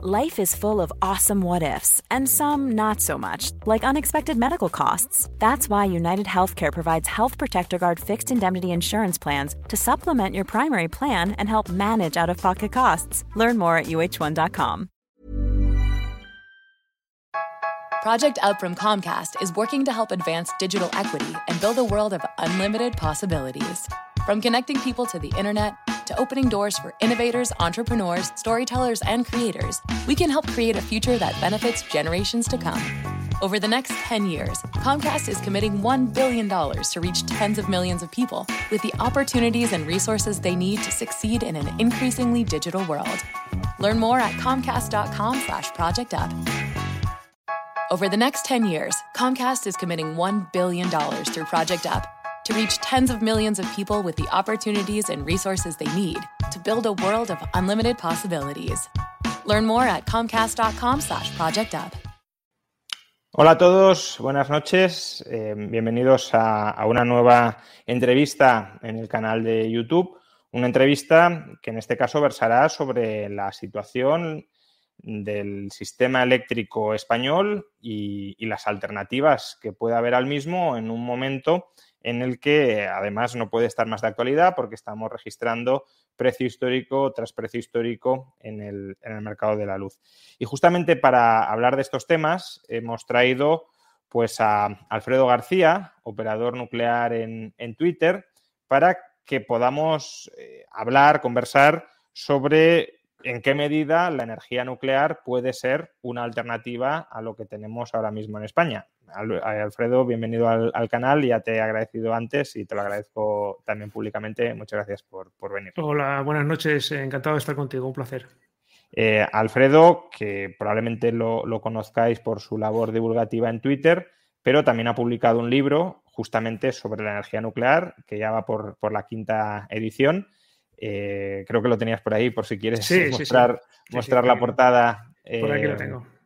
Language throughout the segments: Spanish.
Life is full of awesome what ifs, and some not so much, like unexpected medical costs. That's why United Healthcare provides Health Protector Guard fixed indemnity insurance plans to supplement your primary plan and help manage out of pocket costs. Learn more at uh1.com. Project Up from Comcast is working to help advance digital equity and build a world of unlimited possibilities. From connecting people to the internet to opening doors for innovators, entrepreneurs, storytellers, and creators, we can help create a future that benefits generations to come. Over the next 10 years, Comcast is committing $1 billion to reach tens of millions of people with the opportunities and resources they need to succeed in an increasingly digital world. Learn more at comcast.com slash project up. Over the next 10 years, Comcast is committing $1 billion through Project Up to reach tens of millions of people with the opportunities and resources they need to build a world of unlimited possibilities. Learn more at comcast.com slash project up. Hola a todos, buenas noches. Eh, bienvenidos a, a, una nueva entrevista en el canal de YouTube. Una entrevista que en este caso versará sobre la situación del sistema eléctrico español y, y las alternativas que puede haber al mismo en un momento en el que además no puede estar más de actualidad porque estamos registrando precio histórico tras precio histórico en el, en el mercado de la luz. Y justamente para hablar de estos temas hemos traído pues a Alfredo García, operador nuclear en, en Twitter, para que podamos eh, hablar, conversar sobre en qué medida la energía nuclear puede ser una alternativa a lo que tenemos ahora mismo en España. Alfredo, bienvenido al, al, canal. Ya te he agradecido antes y te lo agradezco también públicamente. Muchas gracias por, por venir. Hola, buenas noches. Encantado de estar contigo. Un placer. Eh, Alfredo, que probablemente lo, lo, conozcáis por su labor divulgativa en Twitter, pero también ha publicado un libro justamente sobre la energía nuclear, que ya va por, por la quinta edición. Eh, creo que lo tenías por ahí, por si quieres sí, mostrar, sí, sí. mostrar la portada. Por aquí lo tengo.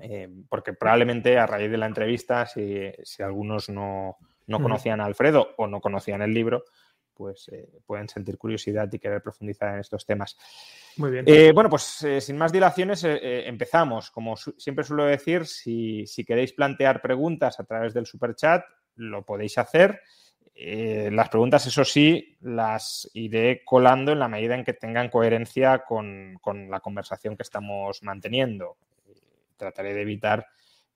Eh, porque probablemente a raíz de la entrevista, si, si algunos no, no, conocían a Alfredo o no conocían el libro, pues eh, pueden sentir curiosidad y querer profundizar en estos temas. Muy bien. Eh, bueno, pues sin más dilaciones, empezamos. Como su siempre suelo decir, si, si, queréis plantear preguntas a través del superchat, lo podéis hacer. las preguntas, eso sí, las iré colando en la medida en que tengan coherencia con, con la conversación que estamos manteniendo trataré de evitar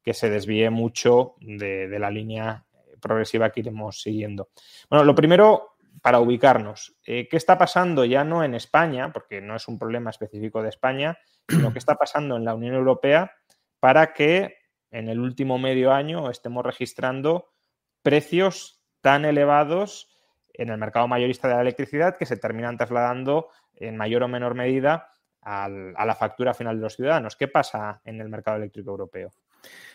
que se desvíe mucho de, la línea progresiva que iremos siguiendo. Bueno, lo primero, para ubicarnos, eh, ¿qué está pasando ya no en España, porque no es un problema específico de España, sino qué está pasando en la Unión Europea para que en el último medio año estemos registrando precios tan elevados en el mercado mayorista de la electricidad que se terminan trasladando en mayor o menor medida a la factura final de los ciudadanos. ¿Qué pasa en el mercado eléctrico europeo?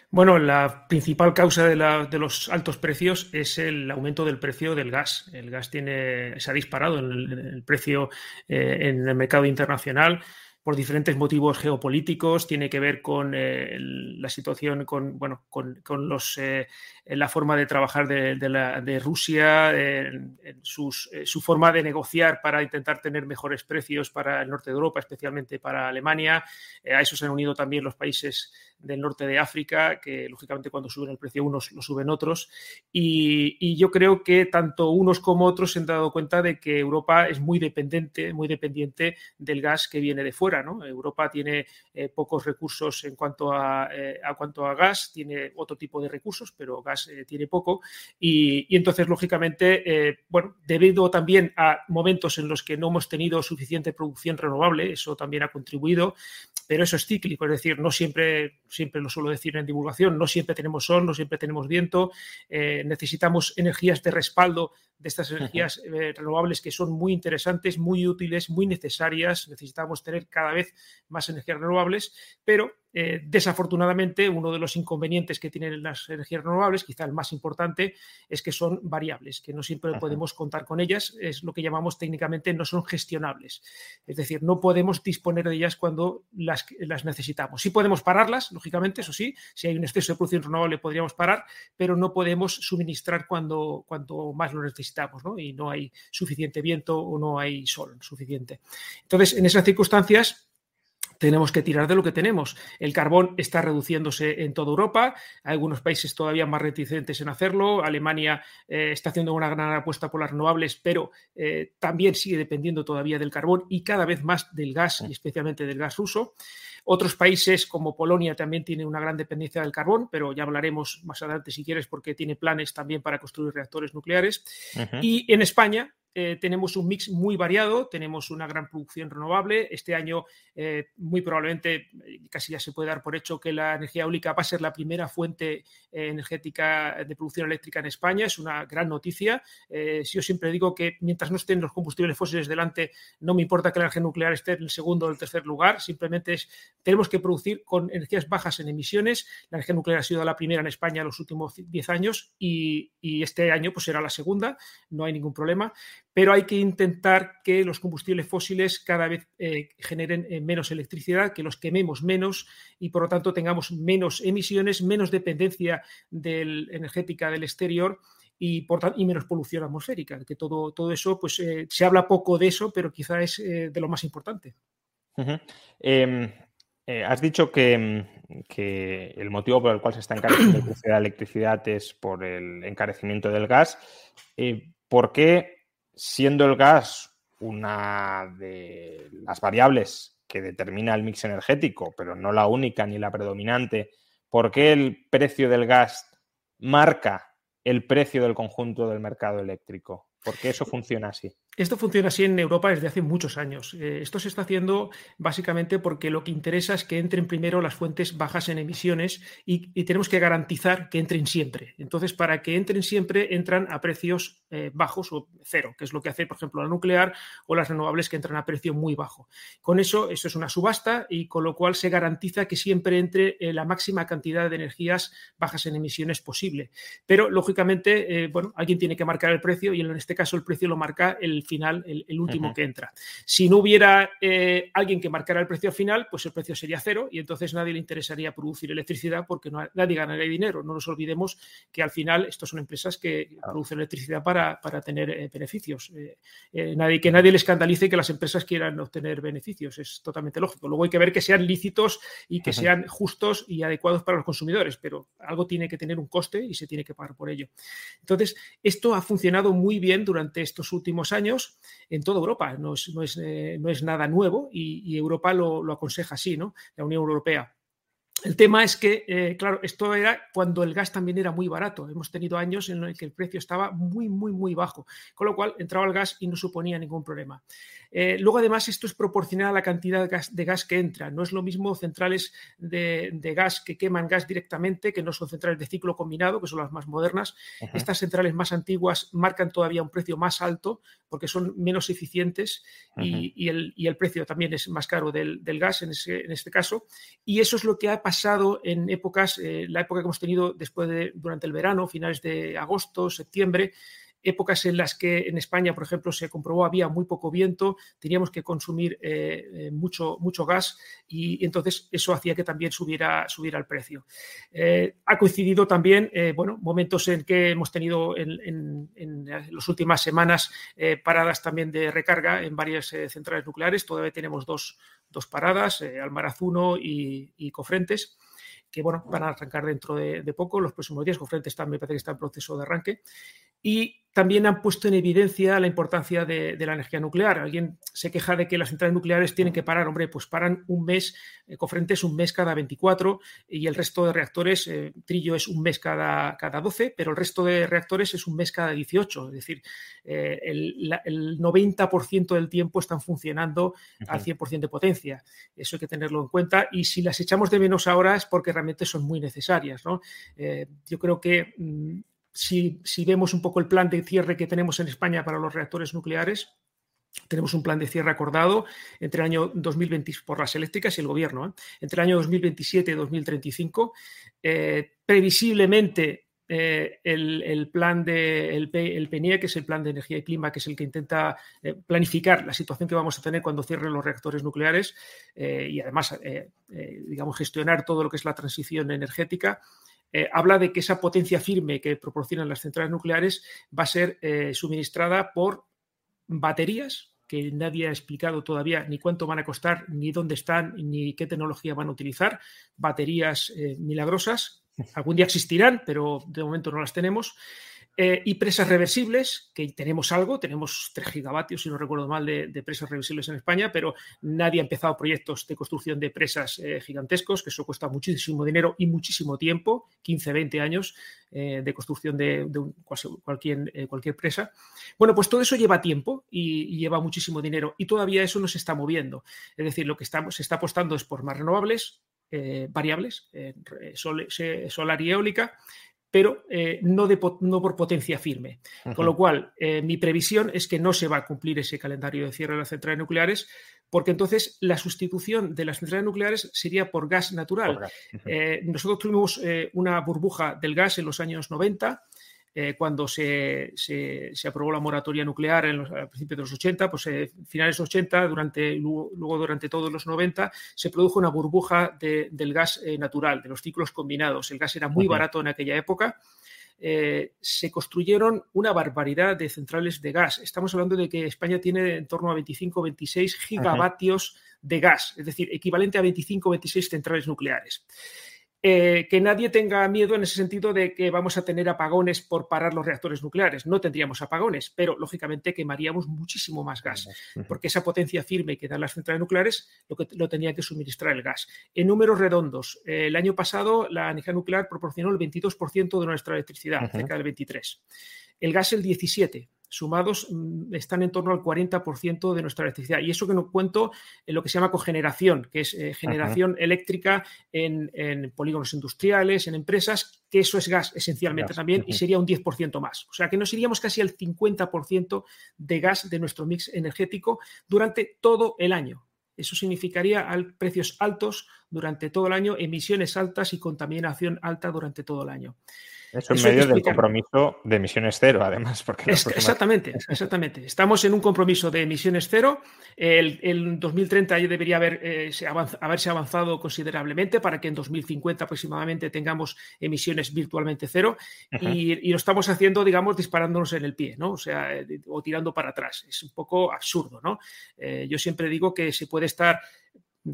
Bueno, la principal causa de, la, de, los altos precios es el aumento del precio del gas. El gas tiene, se ha disparado en el precio eh, en el mercado internacional por diferentes motivos geopolíticos, tiene que ver con eh, la situación, con, bueno, con, con los, eh, la forma de trabajar de, de, Rusia, eh, su forma de negociar para intentar tener mejores precios para el norte de Europa, especialmente para Alemania. A eso se han unido también los países del norte de África, que lógicamente cuando suben el precio unos lo suben otros. Y, yo creo que tanto unos como otros se han dado cuenta de que Europa es muy dependiente, muy dependiente del gas que viene de fuera. ¿no? Europa tiene eh, pocos recursos en cuanto a, eh, a, cuanto a gas, tiene otro tipo de recursos, pero gas eh, tiene poco. Y, y entonces, lógicamente, bueno, debido también a momentos en los que no hemos tenido suficiente producción renovable, eso también ha contribuido, pero eso es cíclico, es decir, no siempre, siempre lo suelo decir en divulgación, no siempre tenemos sol, no siempre tenemos viento, eh, necesitamos energías de respaldo de estas energías eh, renovables que son muy interesantes, muy útiles, muy necesarias, necesitamos tener cada vez más energías renovables, pero eh, desafortunadamente, uno de los inconvenientes que tienen las energías renovables, quizá el más importante, es que son variables, que no siempre Ajá. podemos contar con ellas, es lo que llamamos técnicamente no son gestionables. Es decir, no podemos disponer de ellas cuando las, las necesitamos. Sí podemos pararlas, lógicamente, eso sí, si hay un exceso de producción renovable podríamos parar, pero no podemos suministrar cuando, cuando más lo necesitamos, ¿no? Y no hay suficiente viento o no hay sol suficiente. Entonces, en esas circunstancias, tenemos que tirar de lo que tenemos. El carbón está reduciéndose en toda Europa, hay algunos países todavía más reticentes en hacerlo, Alemania eh, está haciendo una gran apuesta por las renovables, pero eh, también sigue dependiendo todavía del carbón y cada vez más del gas, y especialmente del gas ruso. Otros países como Polonia también tienen una gran dependencia del carbón, pero ya hablaremos más adelante si quieres porque tiene planes también para construir reactores nucleares. Y en España, eh, tenemos un mix muy variado, tenemos una gran producción renovable. Este año, eh, muy probablemente, eh, casi ya se puede dar por hecho que la energía eólica va a ser la primera fuente energética de producción eléctrica en España. Es una gran noticia. yo siempre digo que mientras no estén los combustibles fósiles delante, no me importa que la energía nuclear esté en el segundo o el tercer lugar. Simplemente es, tenemos que producir con energías bajas en emisiones. La energía nuclear ha sido la primera en España en los últimos 10 años y, y este año pues será la segunda. No hay ningún problema pero hay que intentar que los combustibles fósiles cada vez eh, generen eh, menos electricidad, que los quememos menos y por lo tanto tengamos menos emisiones, menos dependencia energética del exterior y, por, y menos polución atmosférica. Que todo, todo eso, pues eh, se habla poco de eso, pero quizá es de lo más importante. Em, has dicho que, que, el motivo por el cual se está encareciendo la electricidad es por el encarecimiento del gas. ¿Por qué siendo el gas una de las variables que determina el mix energético, pero no la única ni la predominante, ¿por qué el precio del gas marca el precio del conjunto del mercado eléctrico? ¿Por qué eso funciona así? Esto funciona así en Europa desde hace muchos años. Eh, esto se está haciendo básicamente porque lo que interesa es que entren primero las fuentes bajas en emisiones y, tenemos que garantizar que entren siempre. Entonces, para que entren siempre, entran a precios eh, bajos o cero, que es lo que hace, por ejemplo, la nuclear o las renovables que entran a precio muy bajo. Con eso, eso es una subasta y con lo cual se garantiza que siempre entre eh, la máxima cantidad de energías bajas en emisiones posible. Pero, lógicamente, bueno, alguien tiene que marcar el precio y en este caso el precio lo marca el final, el, último que entra. Si no hubiera eh, alguien que marcara el precio final, pues el precio sería cero y entonces nadie le interesaría producir electricidad porque no, nadie ganaría dinero. No nos olvidemos que al final estos son empresas que producen electricidad para, tener eh, beneficios. Eh, nadie, que nadie le escandalice que las empresas quieran obtener beneficios. Es totalmente lógico. Luego hay que ver que sean lícitos y que sean justos y adecuados para los consumidores, pero algo tiene que tener un coste y se tiene que pagar por ello. Entonces, esto ha funcionado muy bien durante estos últimos años en toda Europa. No es, no es, eh, no es nada nuevo y, Europa lo, lo, aconseja así, ¿no? La Unión Europea. El tema es que, eh, claro, esto era cuando el gas también era muy barato. Hemos tenido años en los que el precio estaba muy, muy, muy bajo, con lo cual entraba el gas y no suponía ningún problema. Eh, luego, además, esto es proporcional a la cantidad de gas, que entra. No es lo mismo centrales de, gas que queman gas directamente, que no son centrales de ciclo combinado, que son las más modernas. Estas centrales más antiguas marcan todavía un precio más alto porque son menos eficientes y, el, precio también es más caro del, gas en, este caso. Y eso es lo que ha pasado en épocas, eh, la época que hemos tenido después de, durante el verano, finales de agosto, septiembre, épocas en las que en España, por ejemplo, se comprobó había muy poco viento, teníamos que consumir eh, eh, mucho, mucho gas y, entonces eso hacía que también subiera, subiera el precio. Eh, ha coincidido también, bueno, momentos en que hemos tenido en, las últimas semanas paradas también de recarga en varias centrales nucleares, todavía tenemos dos, paradas, Almarazuno y, y Cofrentes que bueno, van a arrancar dentro de, poco, los próximos días. Cofrentes está, me parece que está en proceso de arranque. Y también han puesto en evidencia la importancia de, la energía nuclear. Alguien se queja de que las centrales nucleares tienen que parar. Hombre, pues paran un mes, eh, Cofrentes un mes cada 24 y el resto de reactores, eh, Trillo es un mes cada, cada 12, pero el resto de reactores es un mes cada 18. Es decir, eh, el, 90% del tiempo están funcionando al 100% de potencia. Eso hay que tenerlo en cuenta. Y si las echamos de menos ahora es porque realmente son muy necesarias. yo creo que mm, si, vemos un poco el plan de cierre que tenemos en España para los reactores nucleares, tenemos un plan de cierre acordado entre el año 2020 por las eléctricas y el gobierno, ¿eh? entre el año 2027 y 2035. Eh, previsiblemente eh, el, plan de el, PNIE, que es el plan de energía y clima, que es el que intenta planificar la situación que vamos a tener cuando cierren los reactores nucleares y además, digamos, gestionar todo lo que es la transición energética. Eh, habla de que esa potencia firme que proporcionan las centrales nucleares va a ser eh, suministrada por baterías que nadie ha explicado todavía ni cuánto van a costar, ni dónde están, ni qué tecnología van a utilizar. Baterías eh, milagrosas, algún día existirán, pero de momento no las tenemos. Eh, y presas reversibles, que tenemos algo, tenemos 3 gigavatios, si no recuerdo mal, de, presas reversibles en España, pero nadie ha empezado proyectos de construcción de presas eh, gigantescos, que eso cuesta muchísimo dinero y muchísimo tiempo, 15, 20 años eh, de construcción de, cualquier, cualquier, presa. Bueno, pues todo eso lleva tiempo y, lleva muchísimo dinero y todavía eso no se está moviendo. Es decir, lo que estamos, se está apostando es por más renovables, variables, solar y eólica, pero eh, no, por potencia firme. Con lo cual, eh, mi previsión es que no se va a cumplir ese calendario de cierre de las centrales nucleares, porque entonces la sustitución de las centrales nucleares sería por gas natural. Eh, nosotros tuvimos una burbuja del gas en los años 90 eh, cuando se, aprobó la moratoria nuclear en los, a principios de los 80, pues eh, finales de los 80, durante, luego, durante todos los 90, se produjo una burbuja del gas eh, natural, de los ciclos combinados. El gas era muy barato en aquella época. se construyeron una barbaridad de centrales de gas. Estamos hablando de que España tiene en torno a 25 26 gigavatios de gas, es decir, equivalente a 25 26 centrales nucleares. Eh, que nadie tenga miedo en ese sentido de que vamos a tener apagones por parar los reactores nucleares. No tendríamos apagones, pero lógicamente quemaríamos muchísimo más gas, porque esa potencia firme que dan las centrales nucleares lo, que, lo tenía que suministrar el gas. En números redondos, eh, el año pasado la energía nuclear proporcionó el 22% de nuestra electricidad, cerca del 23%. El gas el 17% sumados mm, están en torno al 40% de nuestra electricidad. Y eso que no cuento en lo que se llama cogeneración, que es eh, generación eléctrica en, polígonos industriales, en empresas, que eso es gas esencialmente también, y sería un 10% más. O sea que nos iríamos casi al 50% de gas de nuestro mix energético durante todo el año. Eso significaría precios altos durante todo el año, emisiones altas y contaminación alta durante todo el año. Eso en medio del compromiso de emisiones cero, además. Porque exactamente, exactamente. Estamos en un compromiso de emisiones cero. El, 2030 ya debería haber, eh, haberse avanzado considerablemente para que en 2050 aproximadamente tengamos emisiones virtualmente cero. y, lo estamos haciendo, digamos, disparándonos en el pie, ¿no? O sea, eh, o tirando para atrás. Es un poco absurdo, ¿no? Eh, yo siempre digo que se puede estar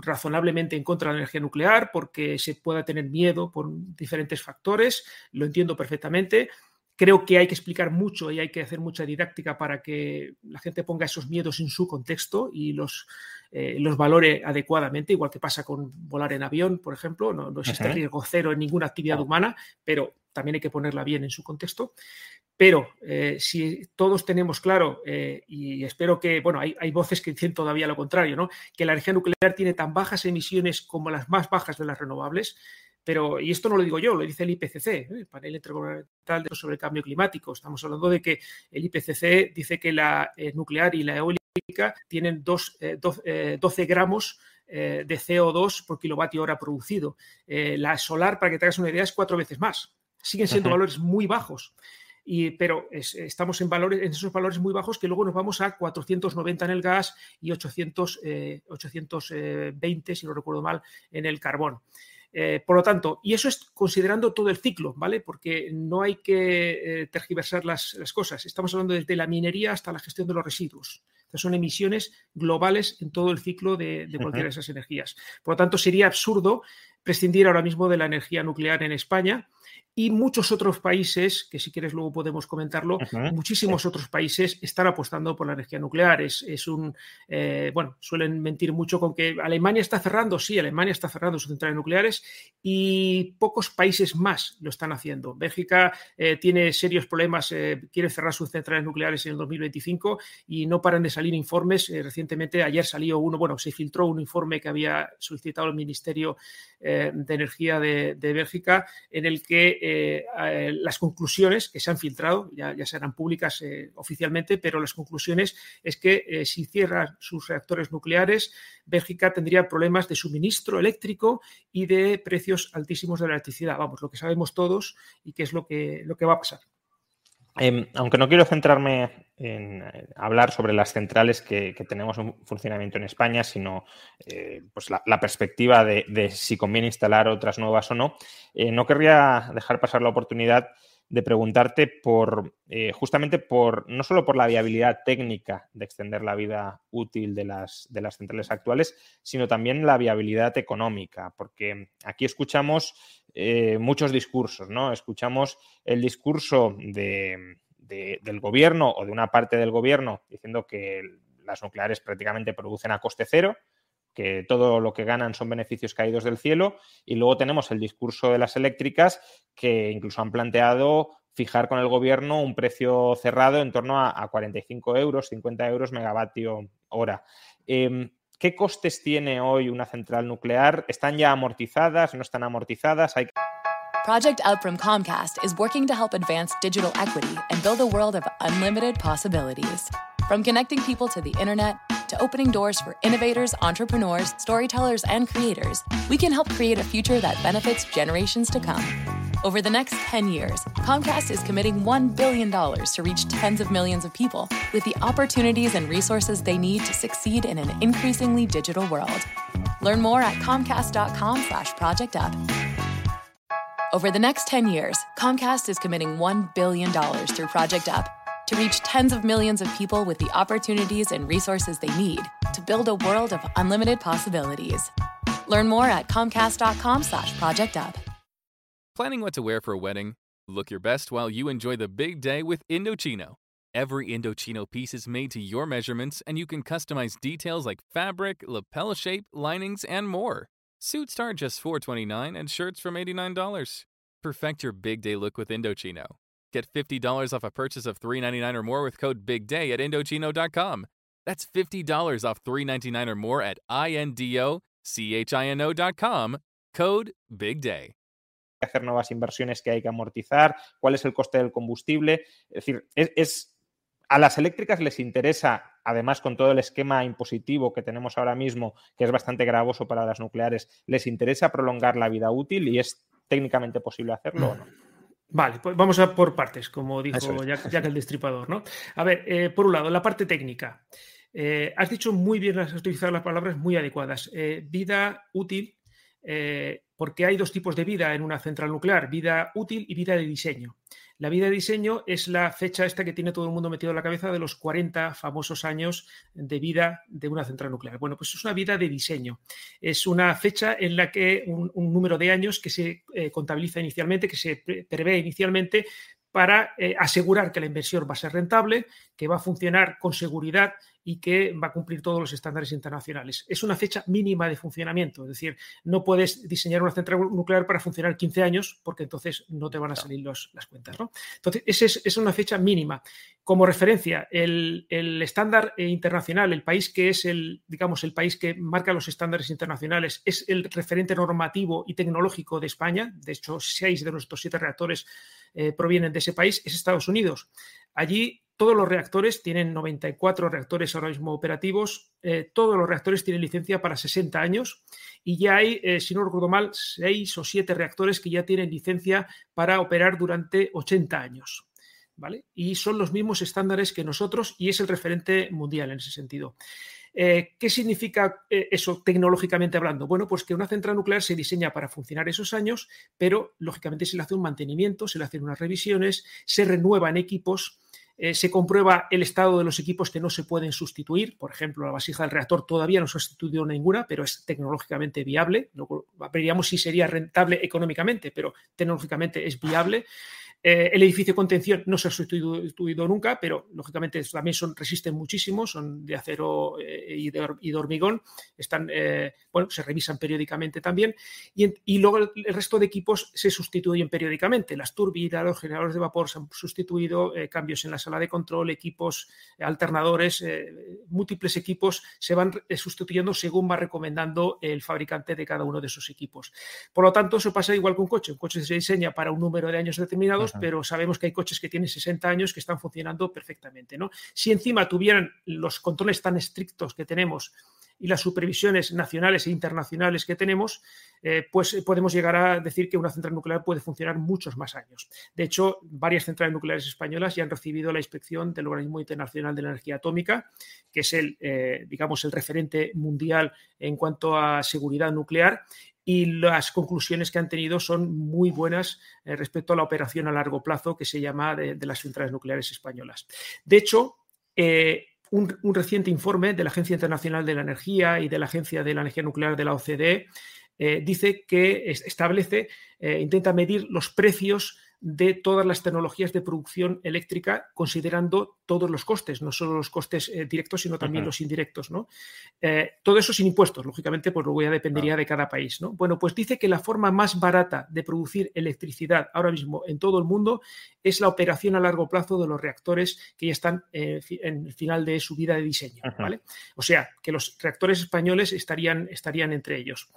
razonablemente en contra de la energía nuclear porque se pueda tener miedo por diferentes factores, lo entiendo perfectamente. Creo que hay que explicar mucho y hay que hacer mucha didáctica para que la gente ponga esos miedos en su contexto y los, eh, los valore adecuadamente, igual que pasa con volar en avión, por ejemplo. No, existe riesgo cero en ninguna actividad humana, pero también hay que ponerla bien en su contexto. Pero eh, si todos tenemos claro, eh, y espero que, bueno, hay, voces que dicen todavía lo contrario, ¿no? que la energía nuclear tiene tan bajas emisiones como las más bajas de las renovables, pero, y esto no lo digo yo, lo dice el IPCC, ¿eh? el panel intergubernamental sobre el cambio climático. Estamos hablando de que el IPCC dice que la nuclear y la eólica tienen dos, 12 gramos de CO2 por kilovatio hora producido. la solar, para que te hagas una idea, es cuatro veces más. Siguen siendo valores muy bajos pero estamos en, valores, en esos valores muy bajos que luego nos vamos a 490 en el gas y 800, 820, eh, si no recuerdo mal, en el carbón. Eh, por lo tanto, y eso es considerando todo el ciclo, ¿vale? Porque no hay que eh, tergiversar las, cosas. Estamos hablando desde la minería hasta la gestión de los residuos. son emisiones globales en todo el ciclo de, cualquiera de esas energías. Por lo tanto, sería absurdo prescindir ahora mismo de la energía nuclear en España y muchos otros países, que si quieres luego podemos comentarlo, muchísimos otros países están apostando por la energía nuclear. Es, un, eh, bueno, suelen mentir mucho con que Alemania está cerrando, sí, Alemania está cerrando sus centrales nucleares y pocos países más lo están haciendo. Bélgica eh, tiene serios problemas, eh, quiere cerrar sus centrales nucleares en el 2025 y no paran de salir informes. recientemente, ayer salió uno, bueno, se filtró un informe que había solicitado el Ministerio de Energía de, de Bélgica en el que eh, eh, las conclusiones que se han filtrado, ya, ya serán públicas eh, oficialmente, pero las conclusiones es que si cierran sus reactores nucleares, Bélgica tendría problemas de suministro eléctrico y de precios altísimos de la electricidad. Vamos, lo que sabemos todos y qué es lo que, lo que va a pasar. Em, aunque no quiero centrarme en eh, hablar sobre las centrales que, tenemos en funcionamiento en España, sino eh, pues la, perspectiva de, si conviene instalar otras nuevas o no, eh, no querría dejar pasar la oportunidad de preguntarte por, eh, justamente por, no solo por la viabilidad técnica de extender la vida útil de las, de las centrales actuales, sino también la viabilidad económica, porque aquí escuchamos eh, muchos discursos, ¿no? Escuchamos el discurso de, del gobierno o de una parte del gobierno diciendo que las nucleares prácticamente producen a coste cero, que todo lo que ganan son beneficios caídos del cielo, y luego tenemos el discurso de las eléctricas que incluso han planteado fijar con el gobierno un precio cerrado en torno a, 45 euros, 50 euros megavatio hora. Em, ¿Qué costes tiene hoy una central nuclear? ¿Están ya amortizadas? ¿No están amortizadas? ¿Hay... Project Up from Comcast is working to help advance digital equity and build a world of unlimited possibilities. From connecting people to the internet to opening doors for innovators, entrepreneurs, storytellers, and creators, we can help create a future that benefits generations to come. Over the next 10 years, Comcast is committing $1 billion to reach tens of millions of people with the opportunities and resources they need to succeed in an increasingly digital world. Learn more at comcast.com slash project up. Over the next 10 years, Comcast is committing $1 billion through Project Up to reach tens of millions of people with the opportunities and resources they need to build a world of unlimited possibilities. Learn more at comcast.com slash project up. Planning what to wear for a wedding? Look your best while you enjoy the big day with Indochino. Every Indochino piece is made to your measurements and you can customize details like fabric, lapel shape, linings, and more. Suits start just 429 and shirts from $89. Perfect your big day look with Indochino. Get $50 off a purchase of $399 or more with code BIGDAY at Indochino.com. That's $50 off $399 or more at INDOCHINO.com. Code BIGDAY. hacer nuevas inversiones que hay que amortizar, cuál es el coste del combustible. Es decir, es, es, a las eléctricas les interesa, además con todo el esquema impositivo que tenemos ahora mismo, que es bastante gravoso para las nucleares, les interesa prolongar la vida útil y es técnicamente posible hacerlo o no. Vale, pues vamos a por partes, como dijo Jack, Jack, el Destripador, ¿no? A ver, eh, por un lado, la parte técnica. Eh, has dicho muy bien, has utilizado las palabras muy adecuadas. Eh, vida útil, porque hay dos tipos de vida en una central nuclear, vida útil y vida de diseño. La vida de diseño es la fecha esta que tiene todo el mundo metido en la cabeza de los 40 famosos años de vida de una central nuclear. Bueno, pues es una vida de diseño. Es una fecha en la que un, número de años que se eh, contabiliza inicialmente, que se prevé inicialmente para eh, asegurar que la inversión va a ser rentable, que va a funcionar con seguridad y que va a cumplir todos los estándares internacionales. Es una fecha mínima de funcionamiento, es decir, no puedes diseñar una central nuclear para funcionar 15 años porque entonces no te van a salir los, las cuentas. ¿no? Entonces, esa es, es, una fecha mínima. Como referencia, el, el, estándar internacional, el país que es el, digamos, el país que marca los estándares internacionales, es el referente normativo y tecnológico de España. De hecho, seis de nuestros siete reactores eh, provienen de ese país, es Estados Unidos. Allí todos los reactores tienen 94 reactores ahora mismo operativos, eh, todos los reactores tienen licencia para 60 años y ya hay, eh, si no recuerdo mal, 6 o 7 reactores que ya tienen licencia para operar durante 80 años. ¿Vale? Y son los mismos estándares que nosotros y es el referente mundial en ese sentido. Eh, ¿Qué significa eso tecnológicamente hablando? Bueno, pues que una central nuclear se diseña para funcionar esos años, pero lógicamente se le hace un mantenimiento, se le hacen unas revisiones, se renuevan equipos eh, se comprueba el estado de los equipos que no se pueden sustituir. Por ejemplo, la vasija del reactor todavía no se ha sustituido ninguna, pero es tecnológicamente viable. Luego veríamos si sería rentable económicamente, pero tecnológicamente es viable. Eh, el edificio de contención no se ha sustituido nunca, pero lógicamente también son, resisten muchísimo, son de acero eh, y, de, hormigón, están, eh, bueno, se revisan periódicamente también, y, luego el resto de equipos se sustituyen periódicamente. Las turbinas, los generadores de vapor se han sustituido, eh, cambios en la sala de control, equipos alternadores, múltiples equipos se van sustituyendo según va recomendando el fabricante de cada uno de esos equipos. Por lo tanto, eso pasa igual que un coche. Un coche se diseña para un número de años determinados, pero sabemos que hay coches que tienen 60 años que están funcionando perfectamente. ¿no? Si encima tuvieran los controles tan estrictos que tenemos y las supervisiones nacionales e internacionales que tenemos, eh, pues podemos llegar a decir que una central nuclear puede funcionar muchos más años. De hecho, varias centrales nucleares españolas ya han recibido la inspección del Organismo Internacional de la Energía Atómica, que es el, eh, digamos, el referente mundial en cuanto a seguridad nuclear, y las conclusiones que han tenido son muy buenas eh, respecto a la operación a largo plazo que se llama de, las centrales nucleares españolas. De hecho, eh, un, reciente informe de la Agencia Internacional de la Energía y de la Agencia de la Energía Nuclear de la OCDE eh, dice que establece, intenta medir los precios de todas las tecnologías de producción eléctrica, considerando todos los costes, no solo los costes eh, directos, sino también los indirectos. ¿no? Eh, todo eso sin impuestos, lógicamente, pues luego ya dependería de cada país. ¿no? Bueno, pues dice que la forma más barata de producir electricidad ahora mismo en todo el mundo es la operación a largo plazo de los reactores que ya están eh, en el final de su vida de diseño. ¿vale? O sea, que los reactores españoles estarían, estarían entre ellos.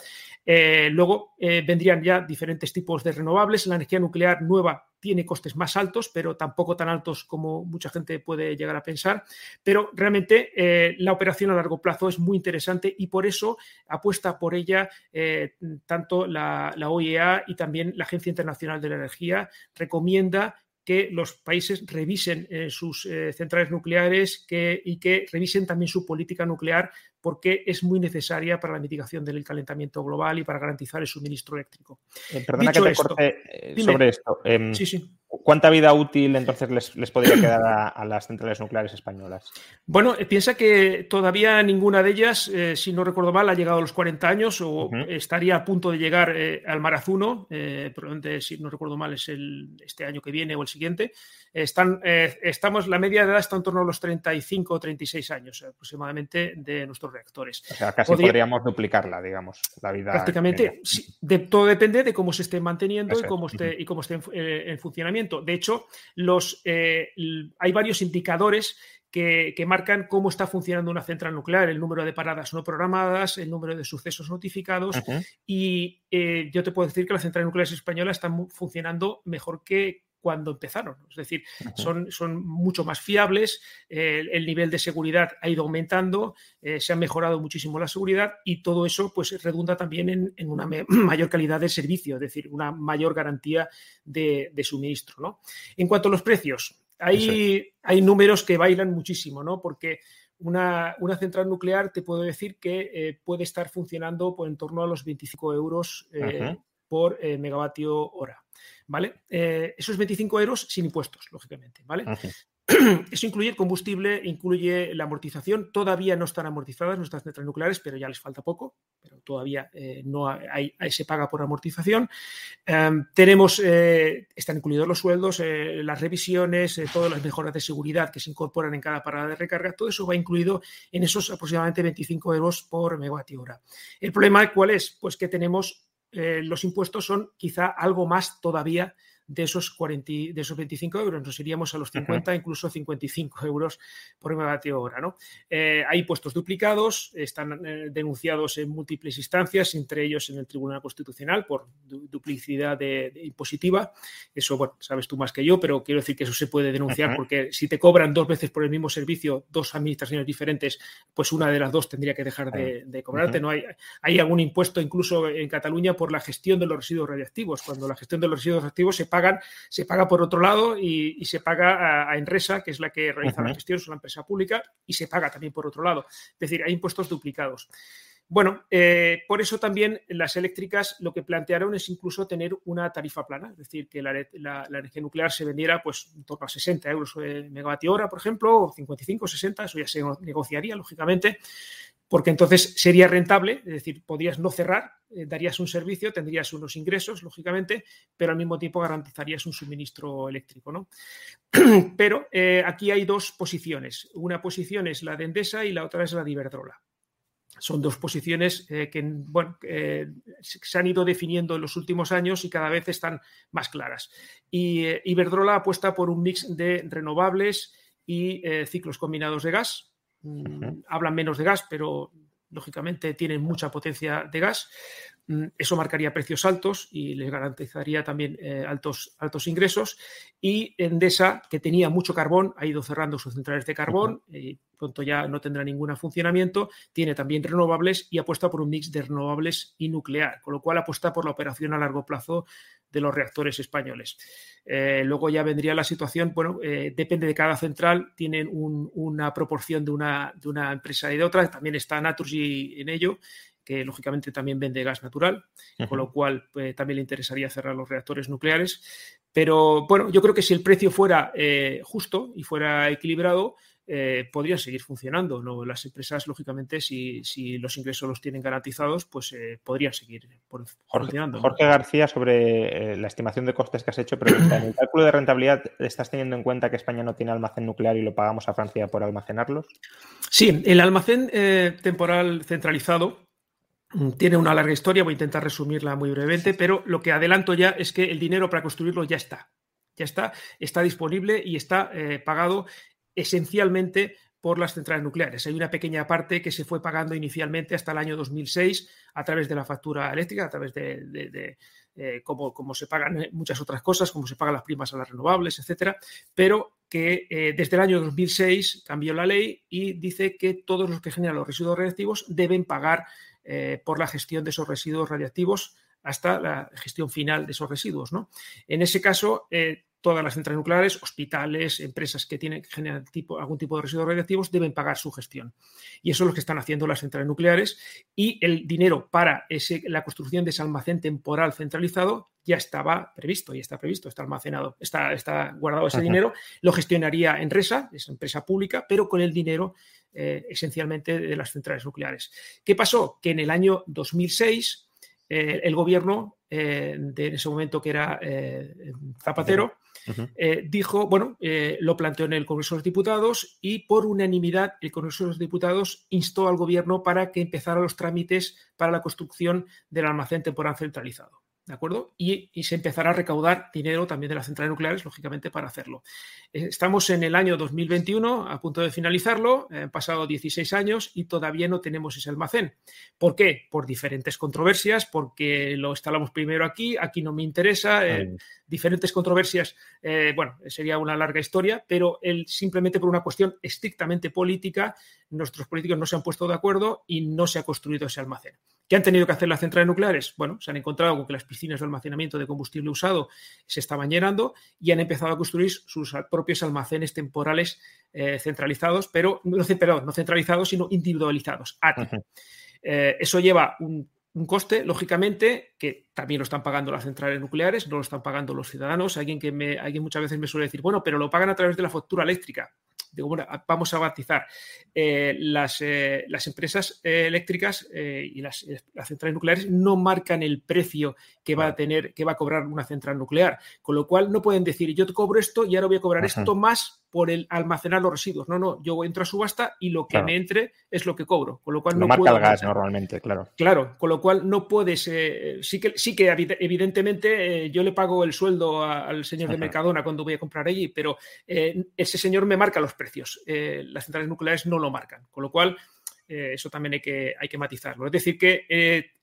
luego vendrían ya diferentes tipos de renovables. La energía nuclear nueva tiene costes más altos, pero tampoco tan altos como mucha gente puede llegar a pensar. Pero realmente eh, la operación a largo plazo es muy interesante y por eso apuesta por ella eh, tanto la, OIEA y también la Agencia Internacional de la Energía. Recomienda que los países revisen eh, sus centrales nucleares y que revisen también su política nuclear porque es muy necesaria para la mitigación del calentamiento global y para garantizar el suministro eléctrico. perdona que te corte sobre esto. Em, sí, sí. ¿Cuánta vida útil entonces les, podría quedar a, las centrales nucleares españolas? Bueno, eh, piensa que todavía ninguna de ellas, eh, si no recuerdo mal, ha llegado a los 40 años o estaría a punto de llegar eh, al Marazuno, probablemente, si no recuerdo mal, es el, este año que viene o el siguiente. Están, estamos, la media de edad está en torno a los 35 o 36 años aproximadamente de nuestros reactores. O sea, casi podríamos duplicarla, digamos, la vida. Prácticamente, de, todo depende de cómo se esté manteniendo y cómo esté, y cómo esté en funcionamiento. De hecho, los, eh, hay varios indicadores que, marcan cómo está funcionando una central nuclear, el número de paradas no programadas, el número de sucesos notificados. Y eh, yo te puedo decir que las centrales nucleares españolas están funcionando mejor que cuando empezaron. Es decir, son, son mucho más fiables, el nivel de seguridad ha ido aumentando, eh, se ha mejorado muchísimo la seguridad y todo eso pues redunda también en, una mayor calidad de servicio, es decir, una mayor garantía de, suministro. ¿no? En cuanto a los precios, hay, hay números que bailan muchísimo, ¿no? Porque una, central nuclear te puedo decir que eh, puede estar funcionando por en torno a los 25 euros eh, por megavatio hora. ¿Vale? Eh, esos 25 euros sin impuestos, lógicamente, ¿vale? Eso incluye el combustible, incluye la amortización. Todavía no están amortizadas nuestras centrales nucleares, pero ya les falta poco. Pero todavía eh, no hay, se paga por amortización. Em, tenemos, eh, están incluidos los sueldos, las revisiones, todas las mejoras de seguridad que se incorporan en cada parada de recarga. Todo eso va incluido en esos aproximadamente 25 euros por megavatio hora. El problema, ¿cuál es? Pues que tenemos eh, los impuestos son quizá algo más todavía de esos, 40, de esos 25 euros. Nos iríamos a los 50, incluso 55 euros por megavatio hora. ¿no? Eh, hay puestos duplicados, están eh, denunciados en múltiples instancias, entre ellos en el Tribunal Constitucional por duplicidad de, impositiva. Eso, bueno, sabes tú más que yo, pero quiero decir que eso se puede denunciar porque si te cobran dos veces por el mismo servicio, dos administraciones diferentes, pues una de las dos tendría que dejar de, cobrarte. ¿no? Hay, hay algún impuesto incluso en Cataluña por la gestión de los residuos radiactivos. Cuando la gestión de los residuos radiactivos se se paga por otro lado y, se paga a, Enresa, que es la que realiza la gestión, es una empresa pública, y se paga también por otro lado. Es decir, hay impuestos duplicados. Bueno, eh, por eso también las eléctricas lo que plantearon es incluso tener una tarifa plana, es decir, que la, energía nuclear se vendiera pues en torno a 60 euros megavatio hora, por ejemplo, o 55, 60, eso ya se negociaría, lógicamente, porque entonces sería rentable, es decir, podrías no cerrar, eh, darías un servicio, tendrías unos ingresos, lógicamente, pero al mismo tiempo garantizarías un suministro eléctrico. ¿no? pero eh, aquí hay dos posiciones. Una posición es la de Endesa y la otra es la de Iberdrola. Son dos posiciones eh, que bueno, se han ido definiendo en los últimos años y cada vez están más claras. Y Iberdrola apuesta por un mix de renovables y ciclos combinados de gas, Hablan menos de gas, pero lógicamente tienen mucha potencia de gas. Mm, eso marcaría precios altos y les garantizaría también eh, altos, altos ingresos. Y Endesa, que tenía mucho carbón, ha ido cerrando sus centrales de carbón y pronto ya no tendrá ningún funcionamiento. Tiene también renovables y apuesta por un mix de renovables y nuclear, con lo cual apuesta por la operación a largo plazo de los reactores españoles. Eh, luego ya vendría la situación, bueno, eh, depende de cada central, tienen una proporción de una, de una empresa y de otra, también está Naturgy en ello, que lógicamente también vende gas natural, con lo cual pues, también le interesaría cerrar los reactores nucleares. Pero bueno, yo creo que si el precio fuera eh, justo y fuera equilibrado, eh, podrían seguir funcionando. ¿no? Las empresas, lógicamente, si, los ingresos los tienen garantizados, pues eh, podrían seguir funcionando. Jorge García, sobre eh, la estimación de costes que has hecho, pregunta, ¿en el cálculo de rentabilidad estás teniendo en cuenta que España no tiene almacén nuclear y lo pagamos a Francia por almacenarlos? Sí, el almacén temporal centralizado tiene una larga historia, voy a intentar resumirla muy brevemente, pero lo que adelanto ya es que el dinero para construirlo ya está. Ya está, está disponible y está pagado esencialmente por las centrales nucleares. Hay una pequeña parte que se fue pagando inicialmente hasta el año 2006 a través de la factura eléctrica, a través de, eh, como, se pagan muchas otras cosas, como se pagan las primas a las renovables, etcétera, pero que eh, desde el año 2006 cambió la ley y dice que todos los que generan los residuos radiactivos deben pagar eh, por la gestión de esos residuos radiactivos hasta la gestión final de esos residuos. ¿no? En ese caso, todas las centrales nucleares, hospitales, empresas que tienen que generar tipo, algún tipo de residuos radiactivos deben pagar su gestión. Y eso es lo que están haciendo las centrales nucleares. Y el dinero para ese, la construcción de ese almacén temporal centralizado ya estaba previsto, ya está previsto, está almacenado, está, está guardado ese dinero. Lo gestionaría Enresa, es empresa pública, pero con el dinero eh, esencialmente de las centrales nucleares. ¿Qué pasó? Que en el año 2006 eh, el gobierno eh, de en ese momento que era Zapatero, eh, dijo, bueno, lo planteó en el Congreso de los Diputados y por unanimidad el Congreso de los Diputados instó al Gobierno para que empezara los trámites para la construcción del almacén temporal centralizado. ¿De acuerdo? Y, se empezará a recaudar dinero también de las centrales nucleares, lógicamente, para hacerlo. Eh, estamos en el año 2021, a punto de finalizarlo, han pasado 16 años y todavía no tenemos ese almacén. ¿Por qué? Por diferentes controversias, porque lo instalamos primero aquí, aquí no me interesa, diferentes controversias, eh, bueno, sería una larga historia, pero simplemente por una cuestión estrictamente política, nuestros políticos no se han puesto de acuerdo y no se ha construido ese almacén. ¿Qué han tenido que hacer las centrales nucleares? Bueno, se han encontrado con que las piscinas de almacenamiento de combustible usado se estaban llenando y han empezado a construir sus propios almacenes temporales eh, centralizados, pero no, no centralizados, sino individualizados. Eh, eso lleva un un coste, lógicamente, que también lo están pagando las centrales nucleares, no lo están pagando los ciudadanos. Alguien que me, alguien muchas veces me suele decir, bueno, pero lo pagan a través de la factura eléctrica. Digo, bueno, vamos a batizar. Eh, las, eh, las, empresas eh, eléctricas y las, las, centrales nucleares no marcan el precio que va a tener, que va a cobrar una central nuclear. Con lo cual no pueden decir, yo te cobro esto y ahora voy a cobrar esto más por el almacenar los residuos. No, no, yo entro a subasta y lo que me entre es lo que cobro. Con lo cual no marca el gas normalmente, claro. Claro, con lo cual no puedes. sí, que, sí que evidentemente yo le pago el sueldo al señor de Mercadona cuando voy a comprar allí, pero ese señor me marca los precios. las centrales nucleares no lo marcan. Con lo cual, eh, eso también hay que, hay que matizarlo. Es decir, que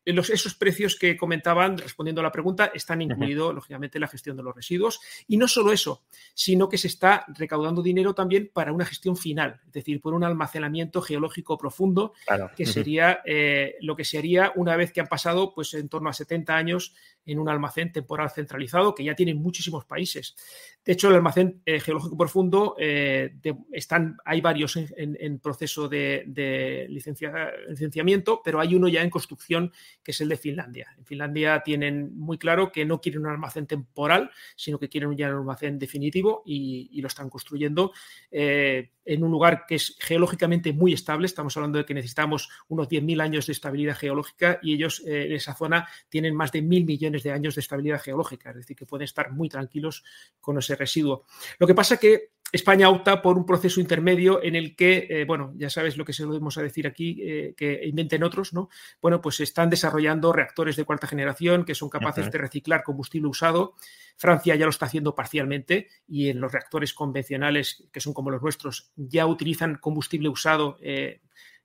eh, esos precios que comentaban, respondiendo a la pregunta, están incluidos, lógicamente, en la gestión de los residuos. Y no solo eso, sino que se está recaudando dinero también para una gestión final, es decir, por un almacenamiento geológico profundo, que sería eh, lo que se haría una vez que han pasado pues, en torno a 70 años en un almacén temporal centralizado, que ya tienen muchísimos países. De hecho, el almacén eh, geológico profundo, eh, están, hay varios en, proceso de, de licenciamiento, pero hay uno ya en construcción que es el de Finlandia. En Finlandia tienen muy claro que no quieren un almacén temporal, sino que quieren un almacén definitivo y, lo están construyendo eh, en un lugar que es geológicamente muy estable. Estamos hablando de que necesitamos unos 10.000 años de estabilidad geológica y ellos eh, en esa zona tienen más de mil millones de años de estabilidad geológica, es decir, que pueden estar muy tranquilos con ese residuo. Lo que pasa que España opta por un proceso intermedio en el que, eh, bueno, ya sabes lo que se lo vamos a decir aquí, eh, que inventen otros, ¿no? Bueno, pues están desarrollando reactores de cuarta generación que son capaces de reciclar combustible usado. Francia ya lo está haciendo parcialmente y en los reactores convencionales, que son como los nuestros, ya utilizan combustible usado eh,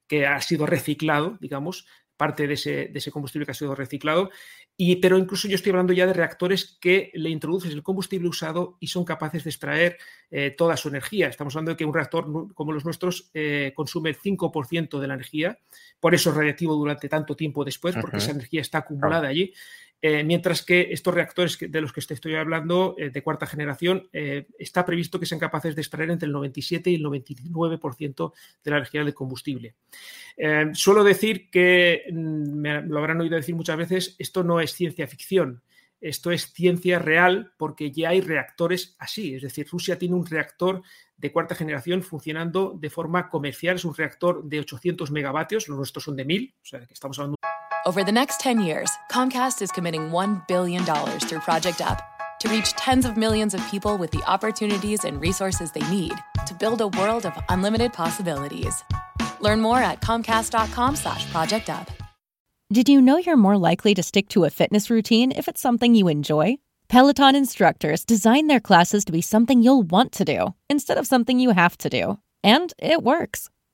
que ha sido reciclado, digamos, parte de ese, de ese, combustible que ha sido reciclado. Y, pero incluso yo estoy hablando ya de reactores que le introduces el combustible usado y son capaces de extraer eh, toda su energía. Estamos hablando de que un reactor como los nuestros eh, consume el 5% de la energía, por eso es radiactivo durante tanto tiempo después, porque esa energía está acumulada allí. Eh, mientras que estos reactores de los que estoy hablando, eh, de cuarta generación, eh, está previsto que sean capaces de extraer entre el 97 y el 99% de la energía del combustible. suelo decir que, mm, me lo habrán oído decir muchas veces, esto no es ciencia ficción. Esto es ciencia real porque ya hay reactores así. Es decir, Rusia tiene un reactor de cuarta generación funcionando de forma comercial. Es un reactor de 800 megavatios, los nuestros son de 1000, o sea que estamos hablando Over the next 10 years, Comcast is committing $1 billion through Project Up to reach tens of millions of people with the opportunities and resources they need to build a world of unlimited possibilities. Learn more at comcast.com slash project up. Did you know you're more likely to stick to a fitness routine if it's something you enjoy? Peloton instructors design their classes to be something you'll want to do instead of something you have to do. And it works.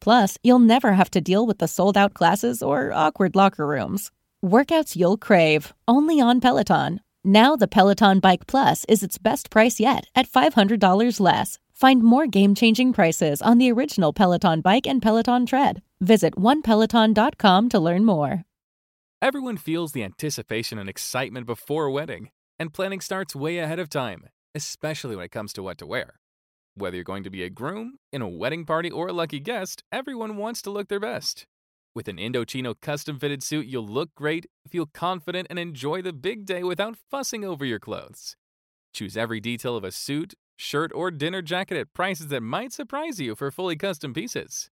Plus, you'll never have to deal with the sold out classes or awkward locker rooms. Workouts you'll crave, only on Peloton. Now, the Peloton Bike Plus is its best price yet at $500 less. Find more game changing prices on the original Peloton bike and Peloton tread. Visit onepeloton.com to learn more. Everyone feels the anticipation and excitement before a wedding, and planning starts way ahead of time, especially when it comes to what to wear. Whether you're going to be a groom, in a wedding party, or a lucky guest, everyone wants to look their best. With an Indochino custom fitted suit, you'll look great, feel confident, and enjoy the big day without fussing over your clothes. Choose every detail of a suit, shirt, or dinner jacket at prices that might surprise you for fully custom pieces.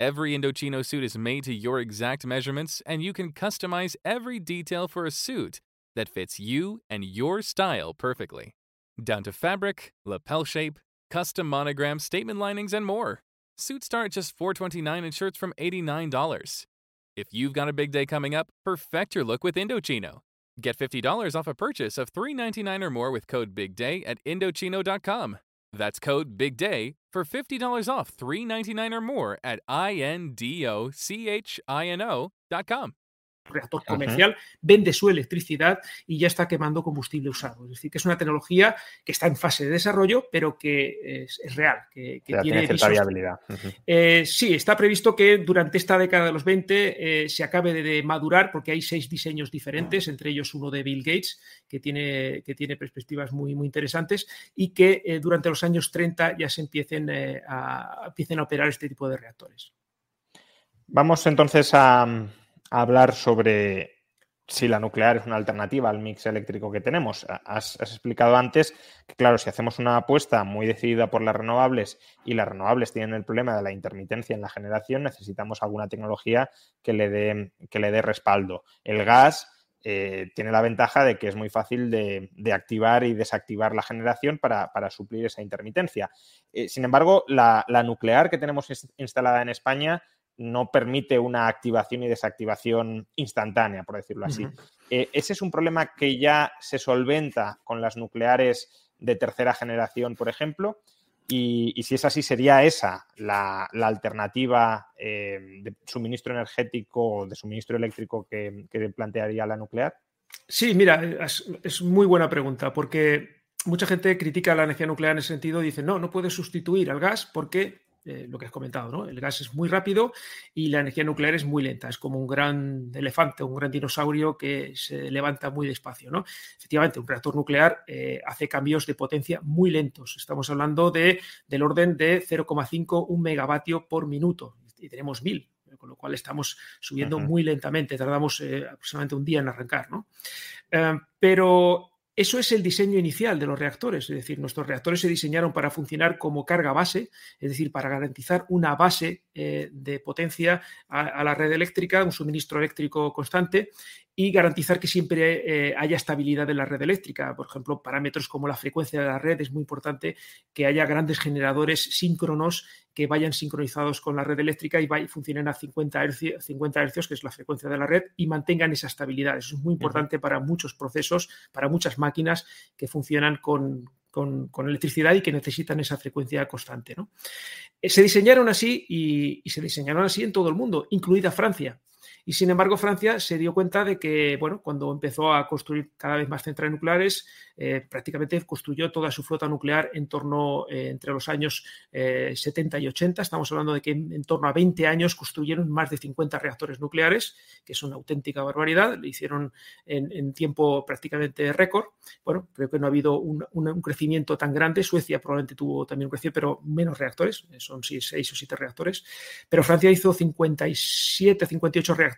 Every Indochino suit is made to your exact measurements, and you can customize every detail for a suit that fits you and your style perfectly. Down to fabric, lapel shape, custom monogram, statement linings, and more. Suits start at just 429 and shirts from $89. If you've got a big day coming up, perfect your look with Indochino. Get $50 off a purchase of 399 or more with code BIGDAY at Indochino.com. That's code BIGDAY for $50 off 399 or more at I-N-D-O-C-H-I-N-O.com. reactor comercial, vende su electricidad y ya está quemando combustible usado. Es decir, que es una tecnología que está en fase de desarrollo, pero que es, real, que, tiene, cierta viabilidad. Eh, sí, está previsto que durante esta década de los 20 eh, se acabe de, madurar, porque hay seis diseños diferentes, entre ellos uno de Bill Gates, que tiene, que tiene perspectivas muy, muy interesantes, y que eh, durante los años 30 ya se empiecen, a, empiecen a operar este tipo de reactores. Vamos entonces a hablar sobre si la nuclear es una alternativa al mix eléctrico que tenemos. Has, explicado antes que, claro, si hacemos una apuesta muy decidida por las renovables y las renovables tienen el problema de la intermitencia en la generación, necesitamos alguna tecnología que le dé, que le dé respaldo. El gas eh, tiene la ventaja de que es muy fácil de, activar y desactivar la generación para, suplir esa intermitencia. Eh, sin embargo, la nuclear que tenemos instalada en España no permite una activación y desactivación instantánea, por decirlo así. Eh, ese es un problema que ya se solventa con las nucleares de tercera generación, por ejemplo. Y, si es así, ¿sería esa la, alternativa eh, de suministro energético o de suministro eléctrico que, plantearía la nuclear? Sí, mira, es, muy buena pregunta, porque mucha gente critica la energía nuclear en ese sentido y dice, no, no puede sustituir al gas porque eh, lo que has comentado, ¿no? El gas es muy rápido y la energía nuclear es muy lenta, es como un gran elefante, un gran dinosaurio que se levanta muy despacio, ¿no? Efectivamente, un reactor nuclear eh, hace cambios de potencia muy lentos. Estamos hablando de, del orden de 0,5 un megavatio por minuto y tenemos 1000, con lo cual estamos subiendo muy lentamente, tardamos eh, aproximadamente un día en arrancar, ¿no? pero eso es el diseño inicial de los reactores, es decir, nuestros reactores se diseñaron para funcionar como carga base, es decir, para garantizar una base eh, de potencia a, la red eléctrica, un suministro eléctrico constante, y garantizar que siempre eh, haya estabilidad en la red eléctrica. Por ejemplo, parámetros como la frecuencia de la red es muy importante que haya grandes generadores síncronos que vayan sincronizados con la red eléctrica y funcionen a 50 Hz, 50 Hz, que es la frecuencia de la red, y mantengan esa estabilidad. Eso es muy importante para muchos procesos, para muchas máquinas que funcionan con, con, electricidad y que necesitan esa frecuencia constante. ¿no? Eh, se diseñaron así y, y, se diseñaron así en todo el mundo, incluida Francia. Y sin embargo, Francia se dio cuenta de que, bueno, cuando empezó a construir cada vez más centrales nucleares, eh, prácticamente construyó toda su flota nuclear en torno eh, entre los años 70 eh, y 80. Estamos hablando de que en, torno a 20 años construyeron más de 50 reactores nucleares, que es una auténtica barbaridad. Lo hicieron en, tiempo prácticamente récord. Bueno, creo que no ha habido un, crecimiento tan grande. Suecia probablemente tuvo también un crecimiento, pero menos reactores. Son 6 o 7 reactores. Pero Francia hizo 57, 58 reactores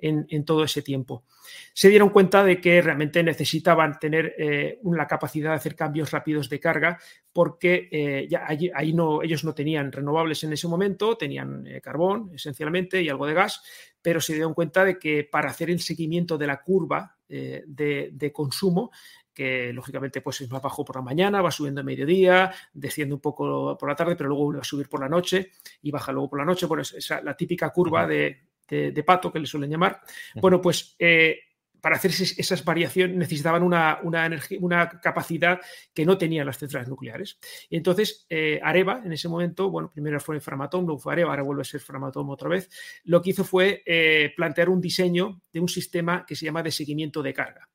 en, todo ese tiempo. Se dieron cuenta de que realmente necesitaban tener eh, la capacidad de hacer cambios rápidos de carga porque eh, ya ahí no, ellos no tenían renovables en ese momento, tenían eh, carbón esencialmente y algo de gas, pero se dieron cuenta de que para hacer el seguimiento de la curva de, consumo que lógicamente pues es más bajo por la mañana, va subiendo a mediodía, desciende un poco por la tarde, pero luego vuelve a subir por la noche y baja luego por la noche. Bueno, es la típica curva de, de, pato, que le suelen llamar. Bueno, pues eh, para hacer esas variaciones necesitaban una, energía, una, capacidad que no tenían las centrales nucleares. Y entonces, eh, Areva, en ese momento, bueno, primero fue Framatome, luego fue Areva, ahora vuelve a ser Framatome otra vez, lo que hizo fue eh, plantear un diseño de un sistema que se llama de seguimiento de carga.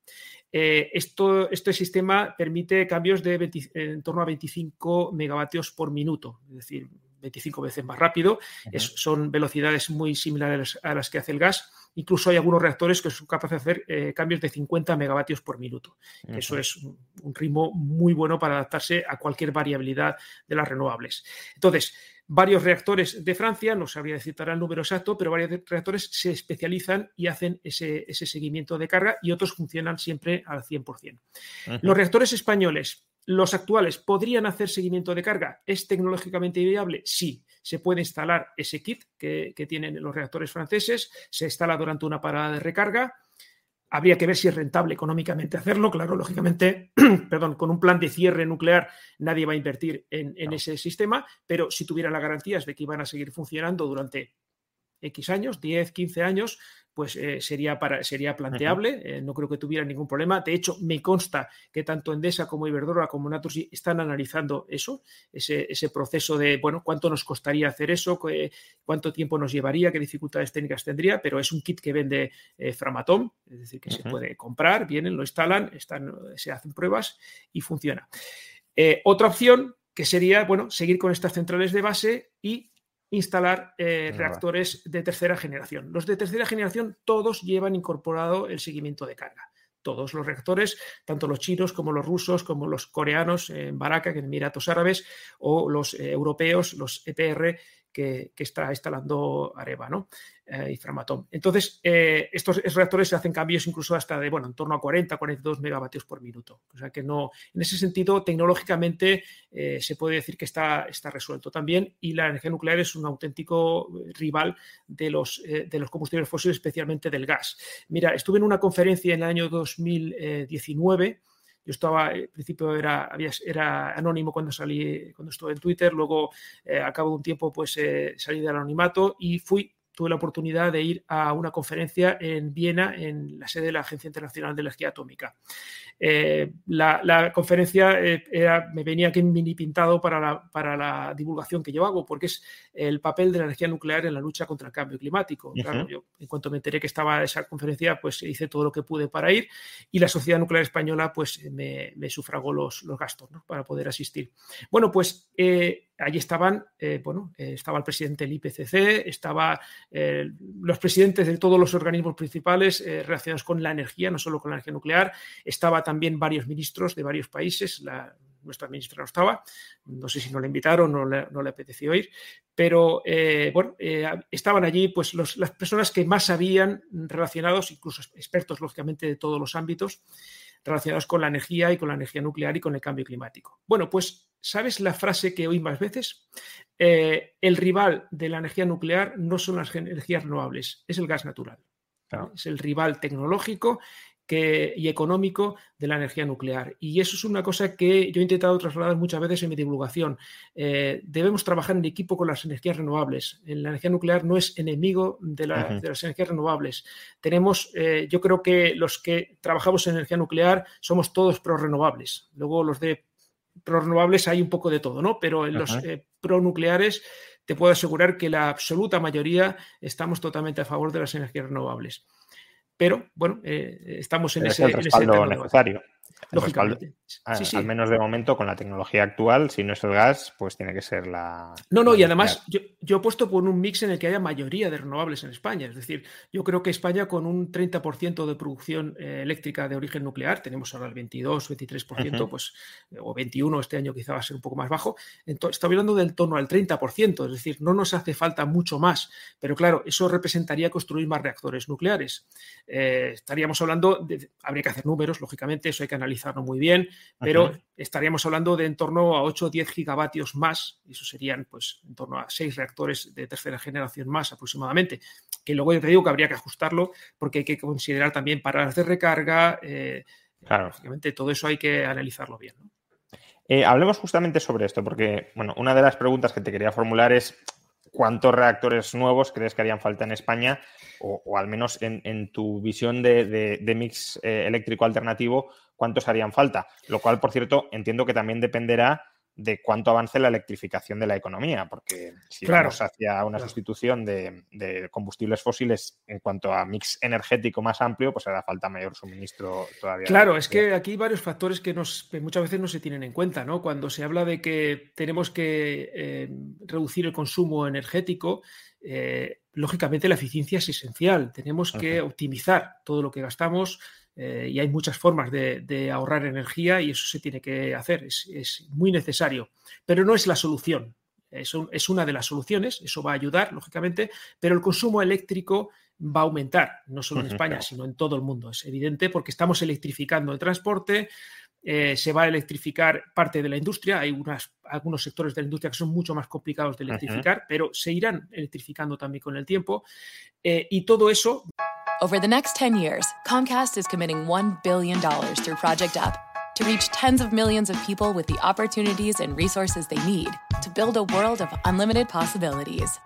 esto, este sistema permite cambios de en torno a 25 megavatios por minuto, es decir, 25 veces más rápido. son velocidades muy similares a las que hace el gas. Incluso hay algunos reactores que son capaces de hacer eh, cambios de 50 megavatios por minuto. Eso es un, ritmo muy bueno para adaptarse a cualquier variabilidad de las renovables. Entonces, varios reactores de Francia, no sabría decir el número exacto, pero varios reactores se especializan y hacen ese, seguimiento de carga y otros funcionan siempre al 100%. Los reactores españoles ¿Los actuales podrían hacer seguimiento de carga? ¿Es tecnológicamente viable? Sí. Se puede instalar ese kit que, tienen los reactores franceses, se instala durante una parada de recarga. Habría que ver si es rentable económicamente hacerlo. Claro, lógicamente, perdón, con un plan de cierre nuclear nadie va a invertir en, en ese sistema, pero si tuviera las garantías de que iban a seguir funcionando durante X años, 10, 15 años, pues eh, sería, para, sería planteable, eh, no creo que tuviera ningún problema. De hecho, me consta que tanto Endesa como Iberdrola como Naturgy están analizando eso, ese, proceso de, bueno, cuánto nos costaría hacer eso, cuánto tiempo nos llevaría, qué dificultades técnicas tendría, pero es un kit que vende eh, Framatome, es decir, que se puede comprar, vienen, lo instalan, están, se hacen pruebas y funciona. otra opción que sería, bueno, seguir con estas centrales de base y instalar eh, reactores de tercera generación. Los de tercera generación todos llevan incorporado el seguimiento de carga. Todos los reactores, tanto los chinos como los rusos, como los coreanos en Baraka, en Emiratos Árabes, o los eh, europeos, los EPR, que, está instalando Areva ¿no? Eh, y Framatome. Entonces, eh, estos reactores se hacen cambios incluso hasta de, bueno, en torno a 40, 42 megavatios por minuto. O sea que no, en ese sentido, tecnológicamente eh, se puede decir que está, está resuelto también y la energía nuclear es un auténtico rival de los, de los combustibles fósiles, especialmente del gas. Mira, estuve en una conferencia en el año 2019 yo estaba, al principio era, era anónimo cuando salí, cuando estuve en Twitter, luego eh, cabo de un tiempo pues eh, salí del anonimato y fui tuve la oportunidad de ir a una conferencia en Viena, en la sede de la Agencia Internacional de Energía Atómica. Eh, la, conferencia eh, me venía aquí mini pintado para la, para la, divulgación que yo hago, porque es el papel de la energía nuclear en la lucha contra el cambio climático. Claro, yo en cuanto me enteré que estaba esa conferencia, pues hice todo lo que pude para ir y la Sociedad Nuclear Española pues me, sufragó los, los gastos para poder asistir. Bueno, pues eh, allí estaban, bueno, estaba el presidente del IPCC, estaba los presidentes de todos los organismos principales relacionados con la energía, no solo con la energía nuclear, estaba también varios ministros de varios países. nuestra ministra no estaba, no sé si no le invitaron o no le apeteció ir, pero eh, bueno, eh, estaban allí pues las personas que más sabían relacionados, incluso expertos lógicamente de todos los ámbitos, relacionados con la energía y con la energía nuclear y con el cambio climático. Bueno, pues ¿sabes la frase que oí más veces? Eh, el rival de la energía nuclear no son las energías renovables, es el gas natural. Es el rival tecnológico y económico de la energía nuclear. Y eso es una cosa que yo he intentado trasladar muchas veces en mi divulgación. Eh, debemos trabajar en equipo con las energías renovables. La energía nuclear no es enemigo de, las energías renovables. Tenemos, eh, yo creo que los que trabajamos en energía nuclear somos todos pro-renovables. Luego los de pro-renovables hay un poco de todo, ¿no? Pero en los eh, pro-nucleares te puedo asegurar que la absoluta mayoría estamos totalmente a favor de las energías renovables. Pero bueno, eh, estamos en ese, respaldo necesario. Lógicamente. Al menos de momento, con la tecnología actual, si no es el gas, pues tiene que ser la. No, no, y además yo, yo, he puesto por un mix en el que haya mayoría de renovables en España. Es decir, yo creo que España, con un 30% de producción eh, eléctrica de origen nuclear, tenemos ahora el 22, 23%, pues, o 21, este año quizá va a ser un poco más bajo. Entonces, está hablando del torno al 30%, es decir, no nos hace falta mucho más. Pero claro, eso representaría construir más reactores nucleares. Eh, estaríamos hablando, de, habría que hacer números, lógicamente, eso hay que analizarlo muy bien, pero estaríamos hablando de en torno a 8 o 10 gigavatios más, y eso serían pues en torno a 6 reactores de tercera generación más aproximadamente, que luego yo te digo que habría que ajustarlo porque hay que considerar también paradas de recarga, eh, claro. lógicamente todo eso hay que analizarlo bien. Eh, hablemos justamente sobre esto, porque bueno, una de las preguntas que te quería formular es ¿cuántos reactores nuevos crees que harían falta en España? O, al menos en, tu visión de, mix eh, eléctrico alternativo, cuántos harían falta. Lo cual, por cierto, entiendo que también dependerá de cuánto avance la electrificación de la economía, porque si vamos hacia una sustitución de, combustibles fósiles en cuanto a mix energético más amplio, pues hará falta mayor suministro todavía. Claro, es que aquí hay varios factores que, nos, muchas veces no se tienen en cuenta, ¿no? Cuando se habla de que tenemos que eh, reducir el consumo energético, eh, lógicamente la eficiencia es esencial. Tenemos que optimizar todo lo que gastamos eh, y hay muchas formas de, ahorrar energía y eso se tiene que hacer, es, muy necesario, pero no es la solución. Eso es una de las soluciones, eso va a ayudar, lógicamente, pero el consumo eléctrico va a aumentar, no solo en España, sino en todo el mundo. Es evidente porque estamos electrificando el transporte, eh, se va a electrificar parte de la industria. Hay algunos sectores de la industria que son mucho más complicados de electrificar, pero se irán electrificando también con el tiempo. Eh, y todo eso. Over the next 10 years, Comcast is committing $1 billion through Project Up to reach tens of millions of people with the opportunities and resources they need to build a world of unlimited possibilities.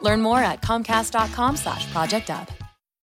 Learn more at comcast.com/slash project up.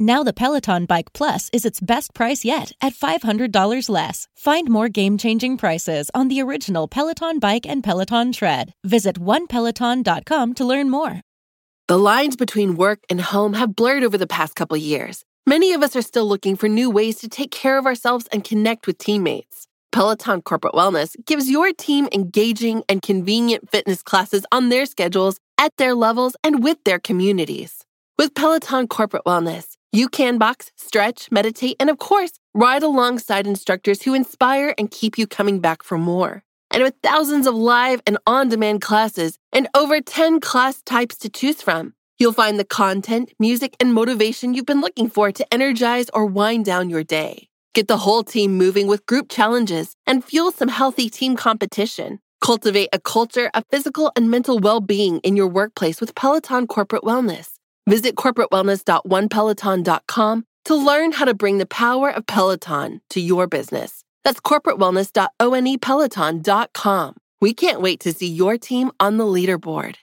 Now the Peloton Bike Plus is its best price yet at $500 less. Find more game-changing prices on the original Peloton Bike and Peloton Tread. Visit onepeloton.com to learn more. The lines between work and home have blurred over the past couple years. Many of us are still looking for new ways to take care of ourselves and connect with teammates. Peloton Corporate Wellness gives your team engaging and convenient fitness classes on their schedules, at their levels, and with their communities. With Peloton Corporate Wellness, you can box, stretch, meditate, and of course, ride alongside instructors who inspire and keep you coming back for more. And with thousands of live and on demand classes and over 10 class types to choose from, you'll find the content, music, and motivation you've been looking for to energize or wind down your day. Get the whole team moving with group challenges and fuel some healthy team competition. Cultivate a culture of physical and mental well being in your workplace with Peloton Corporate Wellness. Visit corporatewellness.onepeloton.com to learn how to bring the power of Peloton to your business. That's corporatewellness.onepeloton.com. We can't wait to see your team on the leaderboard.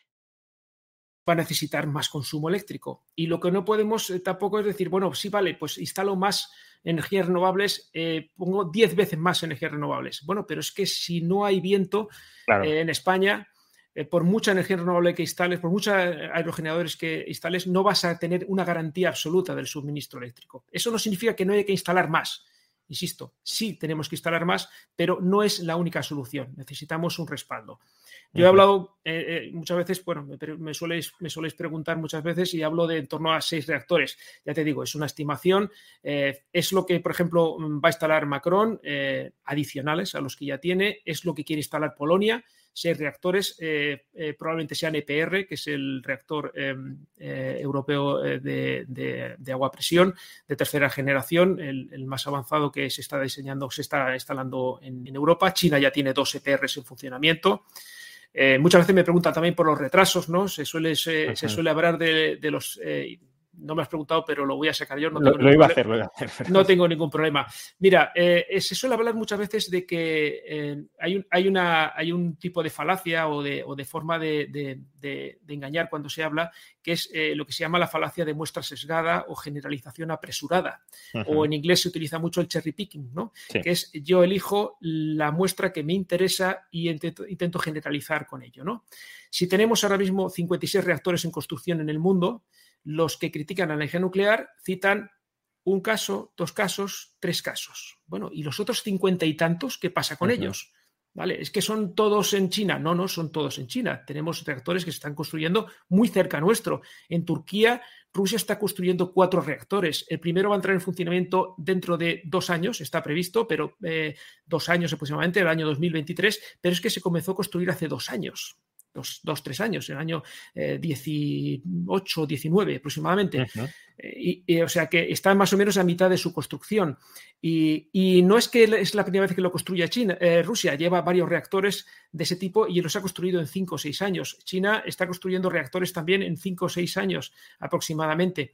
Va a necesitar más consumo eléctrico. Y lo que no podemos eh, tampoco es decir, bueno, sí, vale, pues instalo más energías renovables, eh, pongo 10 veces más energías renovables. Bueno, pero es que si no hay viento claro. eh, en España, eh, por mucha energía renovable que instales, por muchos aerogeneradores que instales, no vas a tener una garantía absoluta del suministro eléctrico. Eso no significa que no haya que instalar más. Insisto, sí tenemos que instalar más, pero no es la única solución. Necesitamos un respaldo. Yo he hablado eh, eh, muchas veces, bueno, me, me, soléis, me preguntar muchas veces y hablo de en torno a seis reactores. Ya te digo, es una estimación. Eh, es lo que, por ejemplo, va a instalar Macron, adicionales a los que ya tiene. Es lo que quiere instalar Polonia. Seis reactores, probablemente sean EPR, que es el reactor em, europeo de, agua a presión de tercera generación, el, más avanzado que se está diseñando, se está instalando en, en Europa. China ya tiene dos EPRs en funcionamiento. Eh, muchas veces me preguntan también por los retrasos, ¿no? Se suele, se, suele hablar de, los eh, no me has preguntado, pero lo voy a sacar yo. No tengo lo, iba a hacer, lo iba a hacer. No tengo ningún problema. Mira, eh, se suele hablar muchas veces de que eh, hay, un, hay, una, hay un tipo de falacia o de, o de forma de, de, engañar cuando se habla, que es eh, lo que se llama la falacia de muestra sesgada o generalización apresurada. O en inglés se utiliza mucho el cherry picking, ¿no? Que es yo elijo la muestra que me interesa y intento, intento generalizar con ello, ¿no? Si tenemos ahora mismo 56 reactores en construcción en el mundo, los que critican la energía nuclear citan un caso, dos casos, tres casos. Bueno, ¿y los otros cincuenta y tantos qué pasa con ellos? ¿Vale? Es que son todos en China. No, no son todos en China. Tenemos reactores que se están construyendo muy cerca nuestro. En Turquía, Rusia está construyendo cuatro reactores. El primero va a entrar en funcionamiento dentro de dos años, está previsto, pero eh, dos años aproximadamente, el año 2023, pero es que se comenzó a construir hace dos años dos, tres años, el año 18, eh, 19 aproximadamente. Eh, y, o sea que está más o menos a mitad de su construcción. Y, no es que es la primera vez que lo construye China, eh, Rusia lleva varios reactores de ese tipo y los ha construido en cinco o seis años. China está construyendo reactores también en cinco o seis años aproximadamente.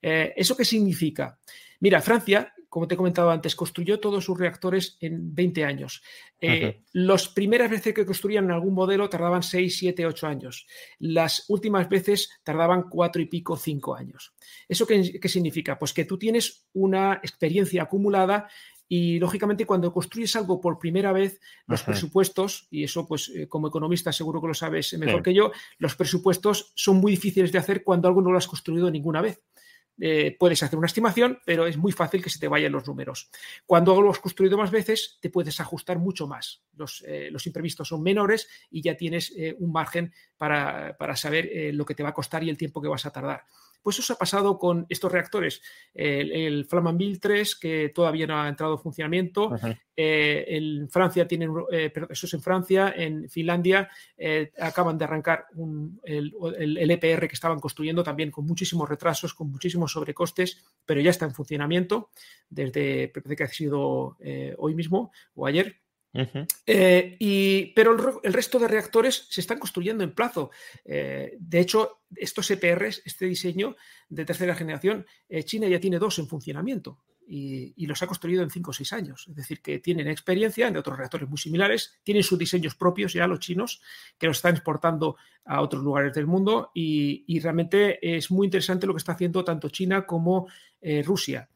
¿Eso qué significa? Mira, Francia como te he comentado antes, construyó todos sus reactores en 20 años. Eh, las primeras veces que construían algún modelo tardaban 6, 7, 8 años. Las últimas veces tardaban 4 y pico, 5 años. ¿Eso qué, significa? Pues que tú tienes una experiencia acumulada y lógicamente cuando construyes algo por primera vez, los presupuestos, y eso pues eh, como economista seguro que lo sabes mejor que yo, los presupuestos son muy difíciles de hacer cuando algo no lo has construido ninguna vez. Eh, puedes hacer una estimación, pero es muy fácil que se te vayan los números. Cuando lo has construido más veces, te puedes ajustar mucho más. Los, eh, imprevistos son menores y ya tienes eh, un margen para, para saber lo que te va a costar y el tiempo que vas a tardar. Pues eso ha pasado con estos reactores. El, el Flamanville 3, que todavía no ha entrado en funcionamiento. Eh, en Francia tienen, eh, eso es en Francia, en Finlandia eh, acaban de arrancar el, EPR e que estaban construyendo también con muchísimos retrasos, con muchísimos sobrecostes, pero ya está en funcionamiento desde, que ha sido hoy mismo o ayer. Eh, y, pero el, resto de reactores se están construyendo en plazo. Eh, de hecho, estos EPRs, este diseño de tercera generación, eh, China ya tiene dos en funcionamiento y, los ha construido en cinco o seis años. Es decir, que tienen experiencia en otros reactores muy similares, tienen sus diseños propios ya los chinos, que los están exportando a otros lugares del mundo y, realmente es muy interesante lo que está haciendo tanto China como Rusia.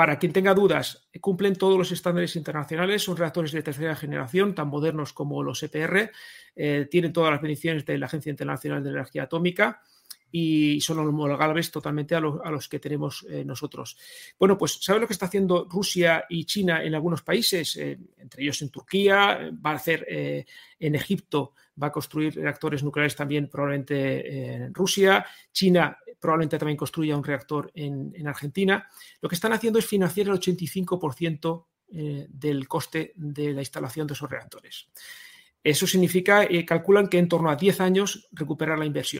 Para quien tenga dudas, cumplen todos los estándares internacionales, son reactores de tercera generación, tan modernos como los EPR, eh, tienen todas las bendiciones de la Agencia Internacional de Energía Atómica y son homologables totalmente a, los que tenemos eh, nosotros. Bueno, pues ¿sabes lo que está haciendo Rusia y China en algunos países? Eh, entre ellos en Turquía, va a hacer en Egipto, va a construir reactores nucleares también probablemente en Rusia. China probablemente también construya un reactor en, Argentina. Lo que están haciendo es financiar el 85% eh, del coste de la instalación de esos reactores. Eso significa, eh, calculan que en torno a 10 años recuperar la inversión.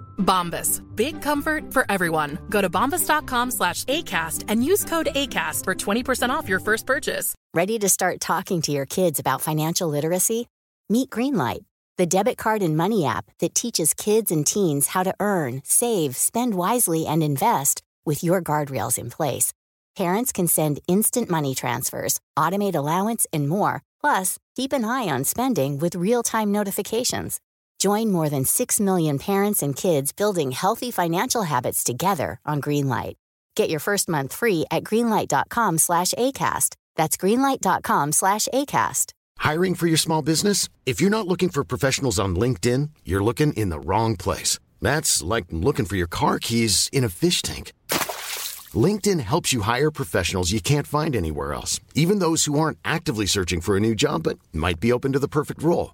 Bombas. Big comfort for everyone. Go to bombas.com slash ACAST and use code ACAST for 20% off your first purchase. Ready to start talking to your kids about financial literacy? Meet Greenlight the debit card and money app that teaches kids and teens how to earn, save, spend wisely, and invest with your guardrails in place. Parents can send instant money transfers, automate allowance, and more. Plus, keep an eye on spending with real time notifications. Join more than 6 million parents and kids building healthy financial habits together on Greenlight. Get your first month free at greenlight.com slash ACAST. That's greenlight.com slash ACAST. Hiring for your small business? If you're not looking for professionals on LinkedIn, you're looking in the wrong place. That's like looking for your car keys in a fish tank. LinkedIn helps you hire professionals you can't find anywhere else, even those who aren't actively searching for a new job but might be open to the perfect role.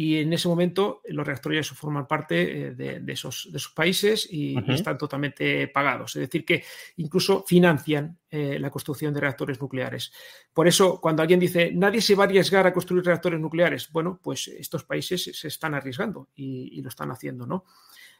Y en ese momento los reactores forman parte eh, de, de, esos, de esos países y, están totalmente pagados. Es decir, que incluso financian eh, la construcción de reactores nucleares. Por eso, cuando alguien dice, nadie se va a arriesgar a construir reactores nucleares, bueno, pues estos países se están arriesgando y, y lo están haciendo, ¿no?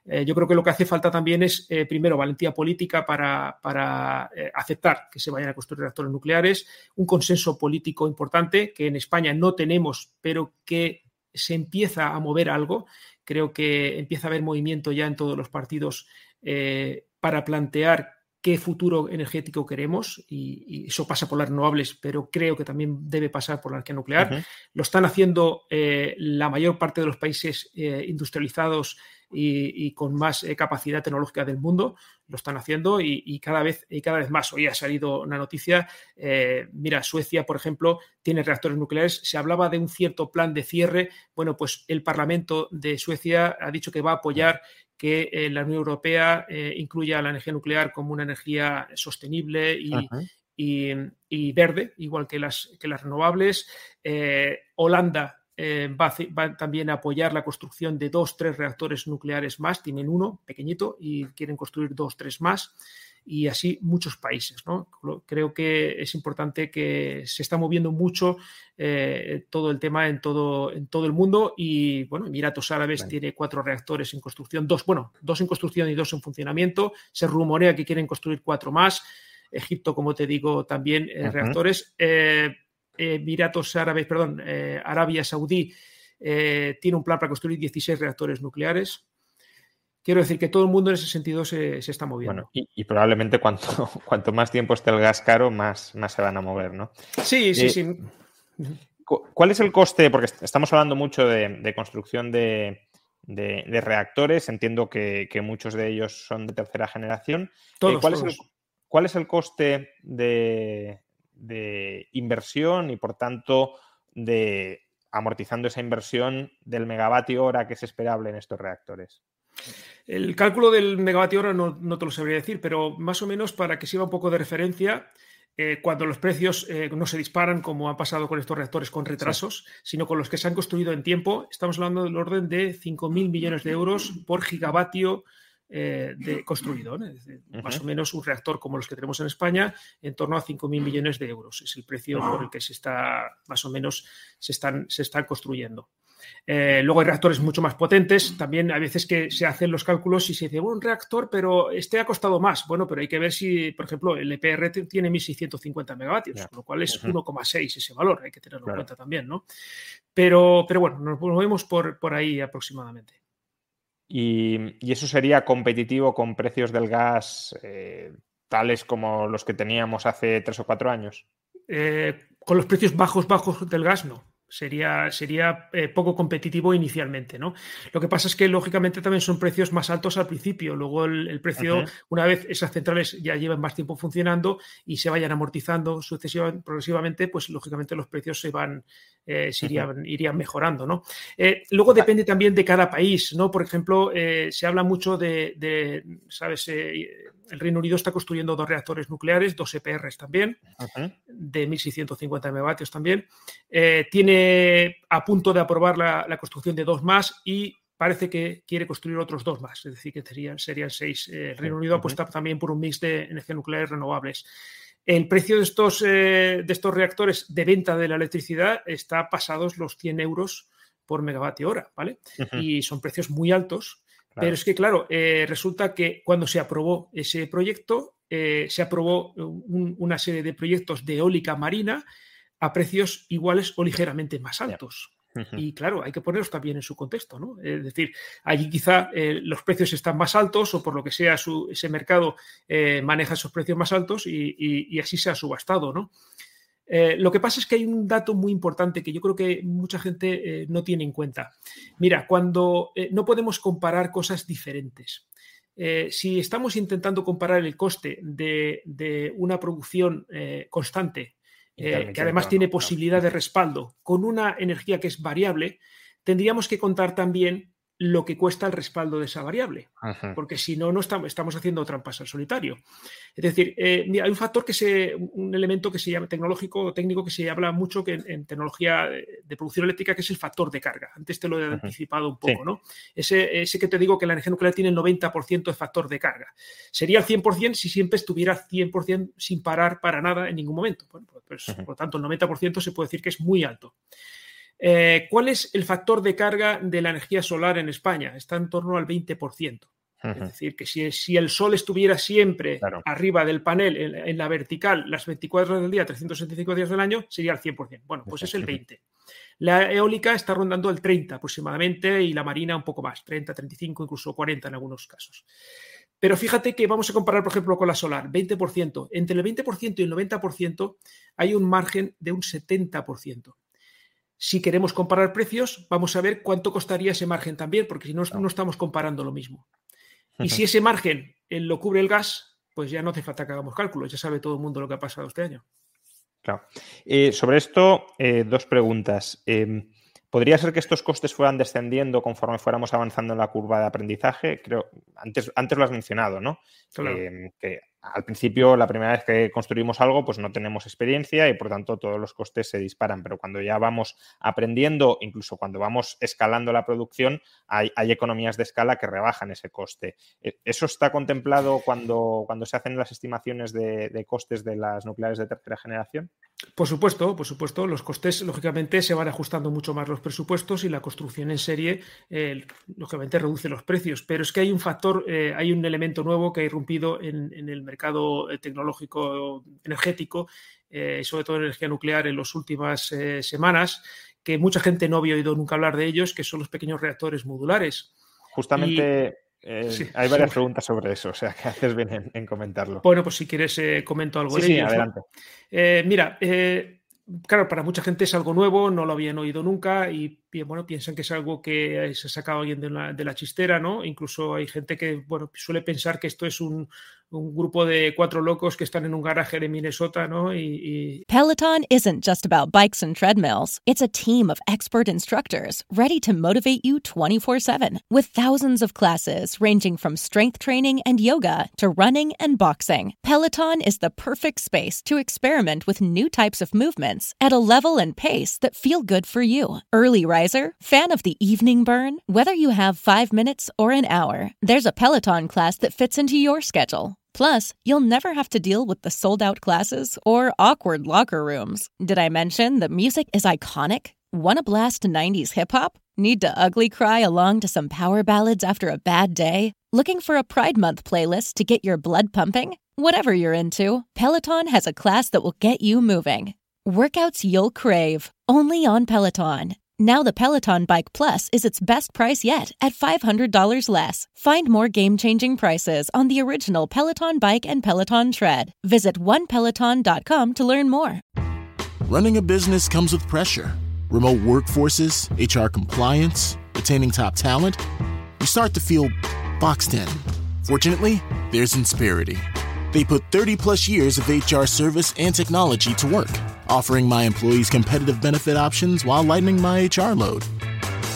Eh, yo creo que lo que hace falta también es, eh, primero, valentía política para, para eh, aceptar que se vayan a construir reactores nucleares, un consenso político importante que en España no tenemos, pero que se empieza a mover algo. Creo que empieza a haber movimiento ya en todos los partidos eh, para plantear qué futuro energético queremos y, y, eso pasa por las renovables, pero creo que también debe pasar por la energía nuclear. Uh -huh. Lo están haciendo eh, la mayor parte de los países eh, industrializados y, y, con más eh, capacidad tecnológica del mundo, lo están haciendo y, y, cada, vez, y cada vez más. Hoy ha salido una noticia, eh, mira, Suecia, por ejemplo, tiene reactores nucleares, se hablaba de un cierto plan de cierre, bueno, pues el Parlamento de Suecia ha dicho que va a apoyar que eh, la Unión Europea eh, incluya la energía nuclear como una energía sostenible y, y, y, verde, igual que las, que las renovables. Holanda eh, va, va, también a apoyar la construcción de dos, tres reactores nucleares más. Tienen uno pequeñito y quieren construir dos, tres más. Y así muchos países. ¿no? Creo que es importante que se está moviendo mucho eh, todo el tema en todo, en todo el mundo. Y bueno, Emiratos Árabes tiene cuatro reactores en construcción, dos, bueno, dos en construcción y dos en funcionamiento. Se rumorea que quieren construir cuatro más. Egipto, como te digo, también eh, uh -huh. reactores. Emiratos Árabes, perdón, eh, Arabia Saudí eh, tiene un plan para construir 16 reactores nucleares. Quiero decir que todo el mundo en ese sentido se, se está moviendo. Bueno, y, y, probablemente cuanto, cuanto más tiempo esté el gas caro, más, más se van a mover, ¿no? Sí, sí, eh, sí. ¿Cuál es el coste? Porque estamos hablando mucho de, de construcción de, de, de, reactores. Entiendo que, que, muchos de ellos son de tercera generación. Todos, ¿cuál, todos. Es el, ¿Cuál es el coste de, de inversión y por tanto de amortizando esa inversión del megavatio hora que es esperable en estos reactores? El cálculo del megavatio hora no, no, te lo sabría decir, pero más o menos para que sirva un poco de referencia, eh, cuando los precios eh, no se disparan como ha pasado con estos reactores con retrasos, sí. sino con los que se han construido en tiempo, estamos hablando del orden de 5.000 millones de euros por gigavatio eh, de construido. ¿no? Decir, uh -huh. Más o menos un reactor como los que tenemos en España, en torno a 5.000 millones de euros. Es el precio uh -huh. por el que se está, más o menos, se están, se están construyendo. Eh, luego hay reactores mucho más potentes. También hay veces que se hacen los cálculos y se dice, bueno, un reactor, pero este ha costado más. Bueno, pero hay que ver si, por ejemplo, el EPR tiene 1.650 megavatios, yeah. lo cual es uh -huh. 1,6 ese valor. Hay que tenerlo claro. en cuenta también, ¿no? Pero, pero bueno, nos movemos por, por ahí aproximadamente. Y, eso sería competitivo con precios del gas eh, tales como los que teníamos hace tres o cuatro años. Eh, con los precios bajos, bajos del gas, no. Sería, sería eh, poco competitivo inicialmente, ¿no? Lo que pasa es que, lógicamente, también son precios más altos al principio. Luego el, el precio, uh -huh. una vez esas centrales ya llevan más tiempo funcionando y se vayan amortizando sucesivamente, progresivamente, pues lógicamente los precios se van, eh, se irían, uh -huh. irían, mejorando, ¿no? Eh, luego depende también de cada país, ¿no? Por ejemplo, eh, se habla mucho de, de ¿sabes? El Reino Unido está construyendo dos reactores nucleares, dos EPRs también, uh -huh. de 1.650 megavatios también. Eh, tiene a punto de aprobar la, la, construcción de dos más y parece que quiere construir otros dos más, es decir, que serían, serían seis. Eh, el Reino Unido uh -huh. apuesta también por un mix de energías nucleares renovables. El precio de estos, eh, de estos reactores de venta de la electricidad está pasados los 100 euros por megavatio hora, ¿vale? Y son precios muy altos. Pero es que, claro, eh, resulta que cuando se aprobó ese proyecto, eh, se aprobó una serie de proyectos de eólica marina a precios iguales o ligeramente más altos. Y claro, hay que ponerlos también en su contexto, ¿no? Es decir, allí quizá eh, los precios están más altos o por lo que sea ese mercado eh, maneja esos precios más altos y, así se ha subastado, ¿no? Eh, lo que pasa es que hay un dato muy importante que yo creo que mucha gente no tiene en cuenta. Mira, cuando no podemos comparar cosas diferentes. si estamos intentando comparar el coste de una producción constante eh, que además tiene posibilidad de respaldo, con una energía que es variable, tendríamos que contar también lo que cuesta el respaldo de esa variable, porque si no, no estamos, estamos haciendo trampas al solitario. Es decir, eh, hay un factor que se, un elemento que se llama tecnológico o técnico que se habla mucho que en, tecnología de producción eléctrica, que es el factor de carga. Antes te lo he anticipado un poco, ¿no? Ese, ese, que te digo que la energía nuclear tiene el 90% de factor de carga. Sería el 100% si siempre estuviera 100% sin parar para nada en ningún momento. Bueno, pues, Por lo tanto, el 90% se puede decir que es muy alto. Eh, ¿Cuál es el factor de carga de la energía solar en España? Está en torno al 20%. Es decir, que si, el sol estuviera siempre arriba del panel, en, la vertical, las 24 horas del día, 365 días del año, sería el 100%. Bueno, pues es el 20%. La eólica está rondando el 30 aproximadamente y la marina un poco más, 30, 35, incluso 40 en algunos casos. Pero fíjate que vamos a comparar, por ejemplo, con la solar, 20%. Entre el 20% y el 90% hay un margen de un 70%. Si queremos comparar precios, vamos a ver cuánto costaría ese margen también, porque si no, no estamos comparando lo mismo. Y si ese margen eh, lo cubre el gas, pues ya no hace falta que hagamos cálculos, ya sabe todo el mundo lo que ha pasado este año. Claro. Eh, sobre esto, eh, dos preguntas. Em, ¿Podría ser que estos costes fueran descendiendo conforme fuéramos avanzando en la curva de aprendizaje? Creo, antes, antes lo has mencionado, ¿no? Em, que al principio, la primera vez que construimos algo, pues no tenemos experiencia y por tanto todos los costes se disparan. Pero cuando ya vamos aprendiendo, incluso cuando vamos escalando la producción, hay, economías de escala que rebajan ese coste. ¿E, ¿Eso está contemplado cuando, cuando se hacen las estimaciones de, costes de las nucleares de tercera generación? Por supuesto, por supuesto. Los costes, lógicamente, se van ajustando mucho más los presupuestos y la construcción en serie, eh, lógicamente, reduce los precios. Pero es que hay un factor, eh, hay un elemento nuevo que ha irrumpido en, en el mercado eh, tecnológico energético, eh, sobre todo energía nuclear en las últimas eh, semanas, que mucha gente no había oído nunca hablar de ellos, que son los pequeños reactores modulares. Justamente hay varias preguntas sobre eso, o sea que haces bien en, comentarlo. Bueno, pues si quieres comento algo de sí, adelante. mira, claro, para mucha gente es algo nuevo, no lo habían oído nunca y bueno, piensan que es algo que eh, se ha sacado alguien de la, de la chistera, ¿no? Incluso hay gente que, bueno, suele pensar que esto es un, un grupo de cuatro locos que están en un garaje de Minnesota, ¿no? Y, y... Peloton isn't just about bikes and treadmills. It's a team of expert instructors ready to motivate you 24/7 with thousands of classes ranging from strength training and yoga to running and boxing. Peloton is the perfect space to experiment with new types of movements at a level and pace that feel good for you. Early riser, fan of the evening burn, whether you have 5 minutes or an hour, there's a Peloton class that fits into your schedule. Plus, you'll never have to deal with the sold out classes or awkward locker rooms. Did I mention that music is iconic? Want to blast 90s hip hop? Need to ugly cry along to some power ballads after a bad day? Looking for a Pride Month playlist to get your blood pumping? Whatever you're into, Peloton has a class that will get you moving. Workouts you'll crave, only on Peloton. Now the Peloton Bike Plus is its best price yet at $500 less. Find more game-changing prices on the original Peloton Bike and Peloton Tread. Visit onepeloton.com to learn more. Running a business comes with pressure. Remote workforces, HR compliance, retaining top talent. You start to feel boxed in. Fortunately, there's Insperity. They put 30 plus years of HR service and technology to work offering my employees competitive benefit options while lightening my HR load.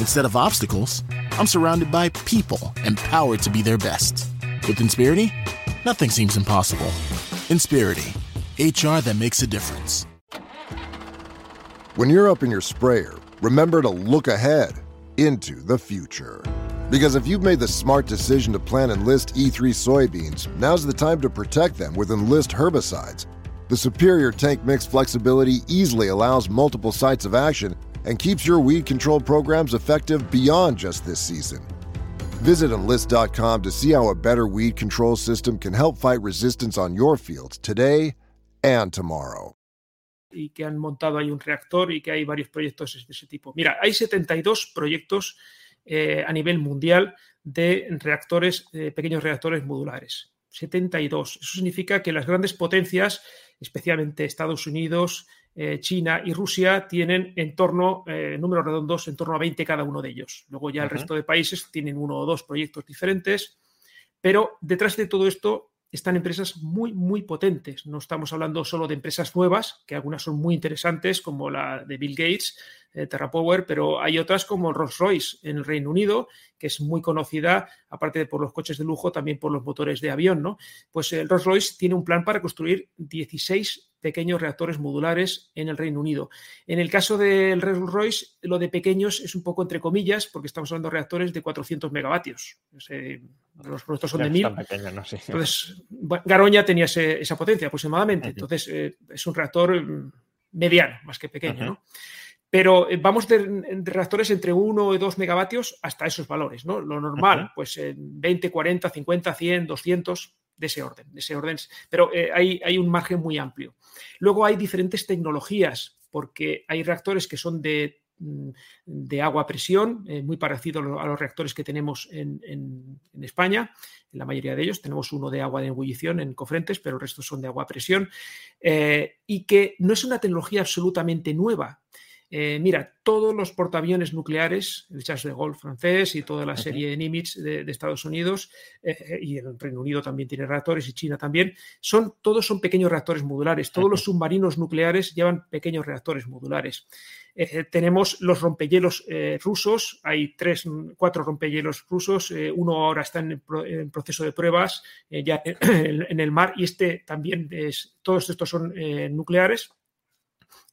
Instead of obstacles, I'm surrounded by people empowered to be their best. With Inspirity, nothing seems impossible. Inspirity, HR that makes a difference. When you're up in your sprayer, remember to look ahead into the future. Because if you've made the smart decision to plant Enlist E3 soybeans, now's the time to protect them with Enlist herbicides. The superior tank mix flexibility easily allows multiple sites of action and keeps your weed control programs effective beyond just this season. Visit enlist.com to see how a better weed control system can help fight resistance on your fields today and tomorrow. Y que han montado ahí un reactor y que hay varios proyectos de ese tipo. Mira, hay 72 proyectos eh, a nivel mundial de reactores, eh, pequeños reactores modulares. 72. Eso significa que las grandes potencias, especialmente Estados Unidos, eh, China y Rusia, tienen en torno, números redondos, en torno a 20 cada uno de ellos. Luego ya el resto de países tienen uno o dos proyectos diferentes, pero detrás de todo esto están empresas muy, muy potentes. No estamos hablando solo de empresas nuevas, que algunas son muy interesantes, como la de Bill Gates, eh, TerraPower, pero hay otras como Rolls-Royce en el Reino Unido, que es muy conocida, aparte de por los coches de lujo, también por los motores de avión, ¿no? Pues el Rolls-Royce tiene un plan para construir 16 pequeños reactores modulares en el Reino Unido. En el caso del Rolls-Royce, lo de pequeños es un poco entre comillas, porque estamos hablando de reactores de 400 megavatios. los productos son de 1000. Entonces, Garoña tenía esa potencia aproximadamente. Entonces, eh, es un reactor mm, mediano, más que pequeño, ¿no? Pero eh, vamos de, reactores entre 1 y 2 megavatios hasta esos valores, ¿no? Lo normal, pues 20, 40, 50, 100, 200, de ese orden, de ese orden. Pero eh, hay, hay, un margen muy amplio. Luego hay diferentes tecnologías, porque hay reactores que son de, mm, de agua a presión, eh, muy parecido a los reactores que tenemos en, en, España. En la mayoría de ellos tenemos uno de agua de ebullición en Cofrentes, pero el resto son de agua a presión. y que no es una tecnología absolutamente nueva. Eh, mira, todos los portaaviones nucleares, el Charles de Gaulle francés y toda la serie de Nimitz de, Estados Unidos, eh, y el Reino Unido también tiene reactores y China también, son, todos son pequeños reactores modulares. Todos los submarinos nucleares llevan pequeños reactores modulares. Eh, tenemos los rompehielos rusos, hay tres, cuatro rompehielos rusos, uno ahora está en, proceso de pruebas ya en, el mar y este también es, todos estos son nucleares.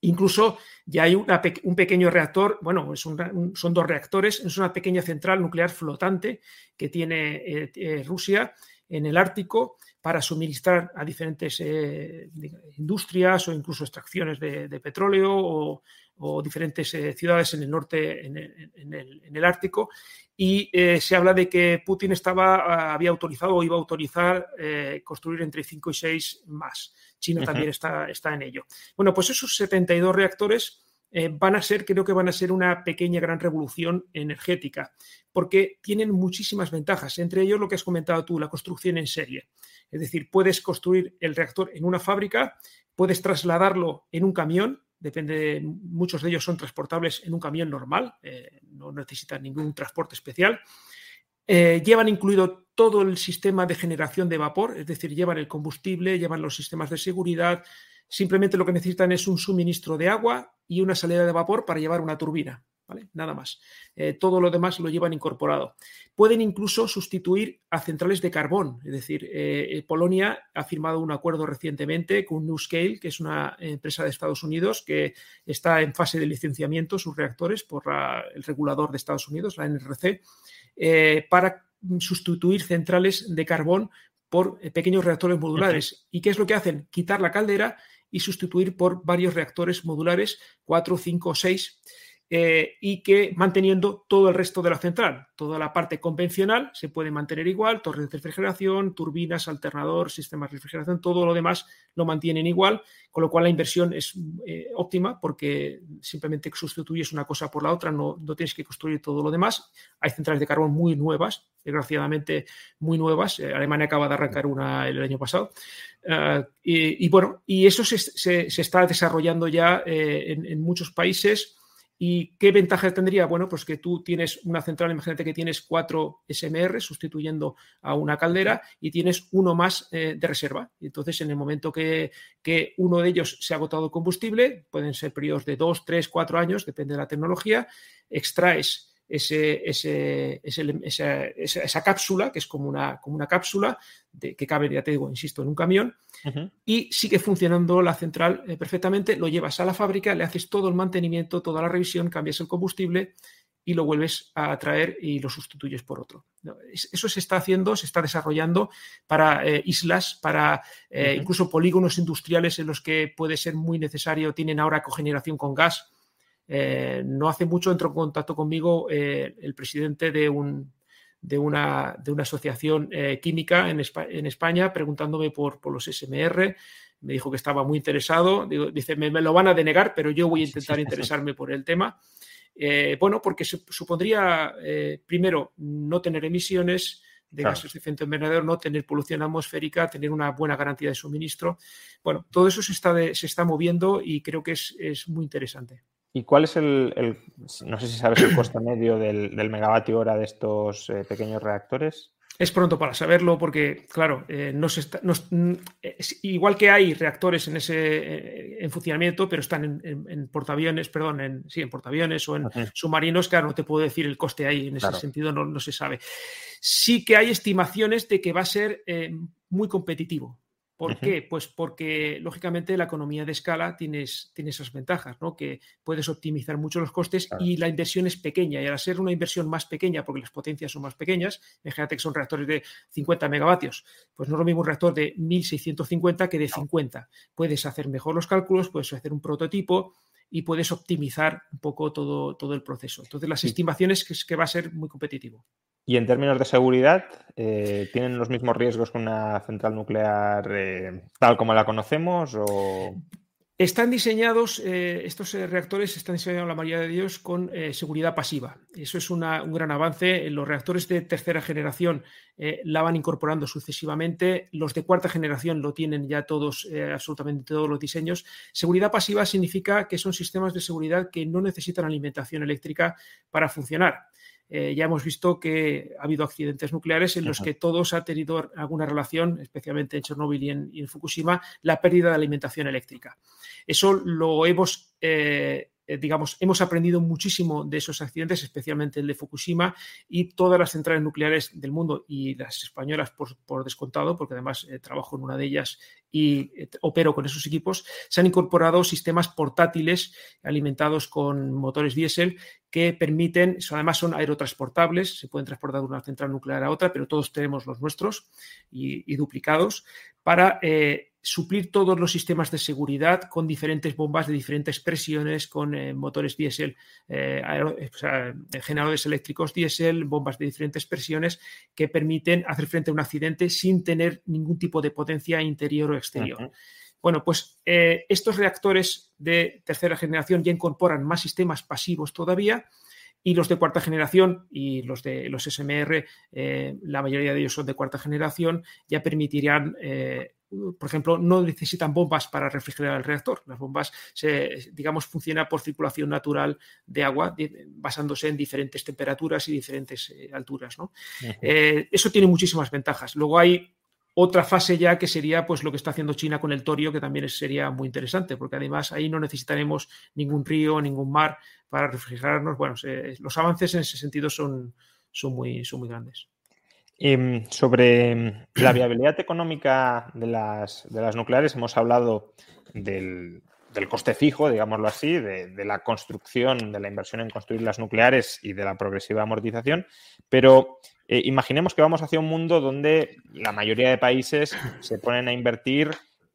Incluso ya hay un pequeño reactor, bueno, son dos reactores, es una pequeña central nuclear flotante que tiene eh, eh, Rusia en el Ártico para suministrar a diferentes eh, industrias o incluso extracciones de, petróleo o, diferentes ciudades en el norte, en el, Ártico. Y se habla de que Putin estaba, había autorizado o iba a autorizar construir entre 5 y 6 más. China también está, está en ello. Bueno, pues esos 72 reactores eh, van a ser, creo que van a ser una pequeña gran revolución energética, porque tienen muchísimas ventajas, entre ellos lo que has comentado tú, la construcción en serie. Es decir, puedes construir el reactor en una fábrica, puedes trasladarlo en un camión, depende, muchos de ellos son transportables en un camión normal, eh, no necesitan ningún transporte especial. Eh, llevan incluido todo el sistema de generación de vapor, es decir, llevan el combustible, llevan los sistemas de seguridad, simplemente lo que necesitan es un suministro de agua y una salida de vapor para llevar una turbina. ¿Vale? Nada más. Eh, todo lo demás lo llevan incorporado. Pueden incluso sustituir a centrales de carbón. Es decir, eh, Polonia ha firmado un acuerdo recientemente con NuScale, que es una empresa de Estados Unidos que está en fase de licenciamiento sus reactores por el regulador de Estados Unidos, la NRC, eh, para sustituir centrales de carbón por eh, pequeños reactores modulares. ¿Y qué es lo que hacen? Quitar la caldera y sustituir por varios reactores modulares, cuatro, cinco, seis, eh, y que manteniendo todo el resto de la central, toda la parte convencional se puede mantener igual, torres de refrigeración, turbinas, alternador, sistemas de refrigeración, todo lo demás lo mantienen igual, con lo cual la inversión es eh, óptima porque simplemente sustituyes una cosa por la otra, no, no, tienes que construir todo lo demás. Hay centrales de carbón muy nuevas, desgraciadamente muy nuevas. Eh, Alemania acaba de arrancar una el año pasado. y, bueno, y eso se, se, está desarrollando ya en, en muchos países. ¿Y qué ventaja tendría? Bueno, pues que tú tienes una central, imagínate que tienes cuatro SMR sustituyendo a una caldera y tienes uno más eh, de reserva. Entonces, en el momento que, que, uno de ellos se ha agotado el combustible, pueden ser periodos de dos, tres, cuatro años, depende de la tecnología, extraes ese, esa, cápsula, que es como una, como una cápsula de, que cabe, ya te digo, insisto, en un camión, y sigue funcionando la central eh, perfectamente, lo llevas a la fábrica, le haces todo el mantenimiento, toda la revisión, cambias el combustible y lo vuelves a traer y lo sustituyes por otro. Eso se está haciendo, se está desarrollando para eh, islas, para eh, incluso polígonos industriales en los que puede ser muy necesario, tienen ahora cogeneración con gas no hace mucho entró en contacto conmigo el presidente de un, de una, de una asociación química en, en, España preguntándome por, por, los SMR. Me dijo que estaba muy interesado. dice, me, lo van a denegar, pero yo voy a intentar interesarme por el tema. bueno, porque supondría, primero, no tener emisiones, de gases de efecto invernadero, no tener polución atmosférica, tener una buena garantía de suministro. Bueno, todo eso se está, se está moviendo y creo que es, es muy interesante. ¿Y cuál es el, no sé si sabes el coste medio del, del megavatio hora de estos eh, pequeños reactores? Es pronto para saberlo porque, claro, eh, no se está, mm, igual que hay reactores en ese eh, en funcionamiento, pero están en, portaaviones, perdón, en, sí, en portaaviones o en submarinos, claro, no te puedo decir el coste ahí, en ese sentido no, no, se sabe. Sí que hay estimaciones de que va a ser eh, muy competitivo. ¿Por qué? Pues porque, lógicamente, la economía de escala tiene, tiene esas ventajas, ¿no? Que puedes optimizar mucho los costes y la inversión es pequeña. Y al ser una inversión más pequeña, porque las potencias son más pequeñas, imagínate que son reactores de 50 megavatios, pues no es lo mismo un reactor de 1650 que de 50. Puedes hacer mejor los cálculos, puedes hacer un prototipo y puedes optimizar un poco todo, todo el proceso. Entonces, las estimaciones es que va a ser muy competitivo. Y en términos de seguridad, eh, ¿tienen los mismos riesgos que una central nuclear eh, tal como la conocemos? O... Están diseñados, eh, estos reactores están diseñados la mayoría de ellos con seguridad pasiva. Eso es un gran avance. Los reactores de tercera generación la van incorporando sucesivamente. Los de cuarta generación lo tienen ya todos, absolutamente todos los diseños. Seguridad pasiva significa que son sistemas de seguridad que no necesitan alimentación eléctrica para funcionar. Eh, ya hemos visto que ha habido accidentes nucleares en los que todos ha tenido alguna relación, especialmente en Chernóbil y en, Fukushima, la pérdida de alimentación eléctrica. Eso lo hemos eh, eh, digamos, hemos aprendido muchísimo de esos accidentes, especialmente el de Fukushima y todas las centrales nucleares del mundo y las españolas por, descontado, porque además eh, trabajo en una de ellas y eh, opero con esos equipos, se han incorporado sistemas portátiles alimentados con motores diésel que permiten, además son aerotransportables, se pueden transportar de una central nuclear a otra, pero todos tenemos los nuestros y, duplicados, para suplir todos los sistemas de seguridad con diferentes bombas de diferentes presiones, con eh, motores diésel, eh, eh, generadores eléctricos diésel, bombas de diferentes presiones que permiten hacer frente a un accidente sin tener ningún tipo de potencia interior o exterior. Bueno, pues estos reactores de tercera generación ya incorporan más sistemas pasivos todavía y los de cuarta generación y los de los SMR, la mayoría de ellos son de cuarta generación, ya permitirán por ejemplo, no necesitan bombas para refrigerar el reactor. Las bombas, se, digamos, funcionan por circulación natural de agua, basándose en diferentes temperaturas y diferentes eh, alturas. Eh, eso tiene muchísimas ventajas. Luego hay otra fase ya que sería pues lo que está haciendo China con el torio, que también sería muy interesante, porque además ahí no necesitaremos ningún río, ningún mar para refrigerarnos. Bueno, los avances en ese sentido son, son, muy, son muy grandes. Em, sobre em, la viabilidad económica de las, de las nucleares, hemos hablado del, coste fijo, digámoslo así, de, la construcción, de la inversión en construir las nucleares y de la progresiva amortización, pero eh, imaginemos que vamos hacia un mundo donde la mayoría de países se ponen a invertir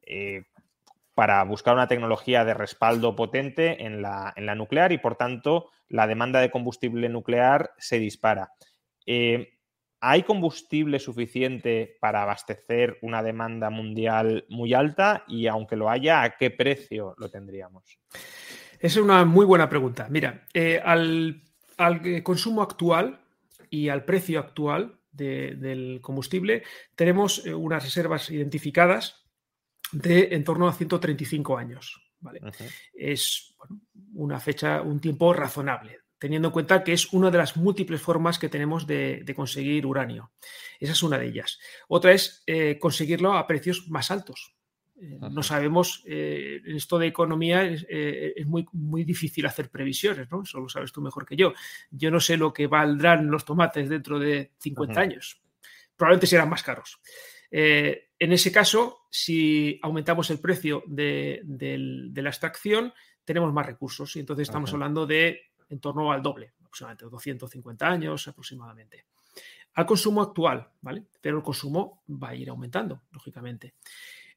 eh, para buscar una tecnología de respaldo potente en la, en la, nuclear y, por tanto, la demanda de combustible nuclear se dispara. Eh, ¿Hay combustible suficiente para abastecer una demanda mundial muy alta? Y aunque lo haya, ¿a qué precio lo tendríamos? Esa es una muy buena pregunta. Mira, eh, al, consumo actual y al precio actual del combustible, tenemos eh, unas reservas identificadas de en torno a 135 años. Es una fecha, un tiempo razonable teniendo en cuenta que es una de las múltiples formas que tenemos de, conseguir uranio. Esa es una de ellas. Otra es eh, conseguirlo a precios más altos. Eh, no sabemos, eh, en esto de economía es, muy, muy difícil hacer previsiones, ¿no? Eso lo sabes tú mejor que yo. Yo no sé lo que valdrán los tomates dentro de 50 años. Probablemente serán más caros. en ese caso, si aumentamos el precio de, la extracción, tenemos más recursos y entonces estamos hablando de en torno al doble, aproximadamente 250 años aproximadamente. Al consumo actual, ¿vale? Pero el consumo va a ir aumentando, lógicamente.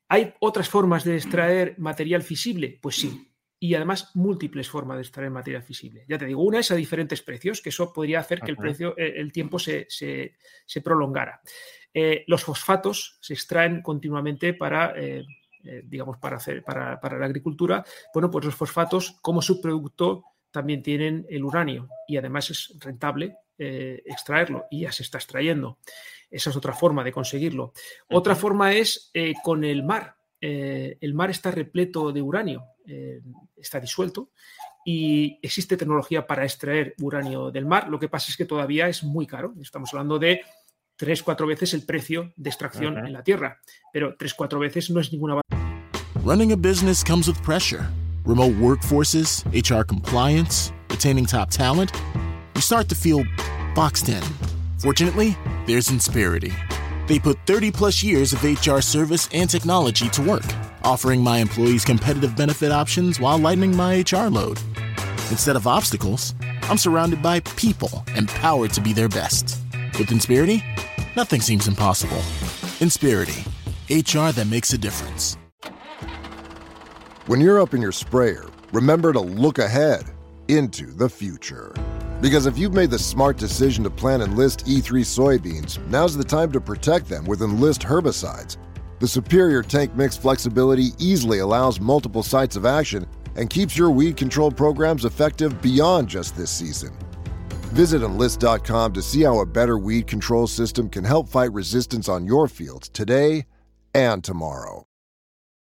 ¿Hay otras formas de extraer material fisible? Pues sí. y además múltiples formas de extraer material fisible. Ya te digo, una es a diferentes precios, que eso podría hacer que el precio, eh, el tiempo se, prolongara. Eh, los fosfatos se extraen continuamente para, eh, digamos, para, hacer, para, para, la agricultura. Bueno, pues los fosfatos como subproducto también tienen el uranio y además es rentable extraerlo y ya se está extrayendo. Esa es otra forma de conseguirlo. Otra forma es con el mar. el mar está repleto de uranio eh, está disuelto y existe tecnología para extraer uranio del mar. Lo que pasa es que todavía es muy caro. Estamos hablando de tres, cuatro veces el precio de extracción en la Tierra. Pero tres, cuatro veces no es ninguna. Running a business comes with pressure. Remote workforces, HR compliance, retaining top talent. You start to feel boxed in. Fortunately, there's Inspirity. They put 30 plus years of HR service and technology to work offering my employees competitive benefit options while lightening my HR load. Instead of obstacles, I'm surrounded by people empowered to be their best. With Inspirity, nothing seems impossible. Inspirity, HR that makes a difference. When you're up in your sprayer, remember to look ahead into the future. Because if you've made the smart decision to plant Enlist E3 soybeans, now's the time to protect them with Enlist herbicides. The superior tank mix flexibility easily allows multiple sites of action and keeps your weed control programs effective beyond just this season. Visit enlist.com to see how a better weed control system can help fight resistance on your fields today and tomorrow.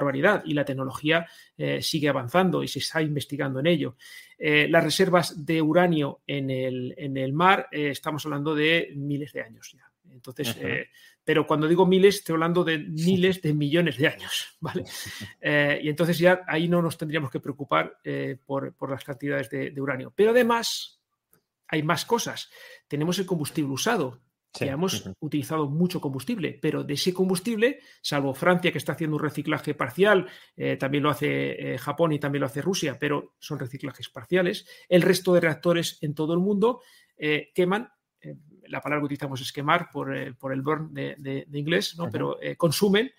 Barbaridad y la tecnología eh, sigue avanzando y se está investigando en ello. Eh, las reservas de uranio en el, en el mar, eh, estamos hablando de miles de años ya. Entonces, pero cuando digo miles, estoy hablando de miles de millones de años, ¿vale? Y entonces ya ahí no nos tendríamos que preocupar por, las cantidades de, uranio. Pero además, hay más cosas. Tenemos el combustible usado. Ya hemos utilizado mucho combustible, pero de ese combustible, salvo Francia que está haciendo un reciclaje parcial, también lo hace Japón y también lo hace Rusia, pero son reciclajes parciales, el resto de reactores en todo el mundo queman la palabra que utilizamos es quemar por, eh, el burn de, inglés, ¿no? pero eh, consumen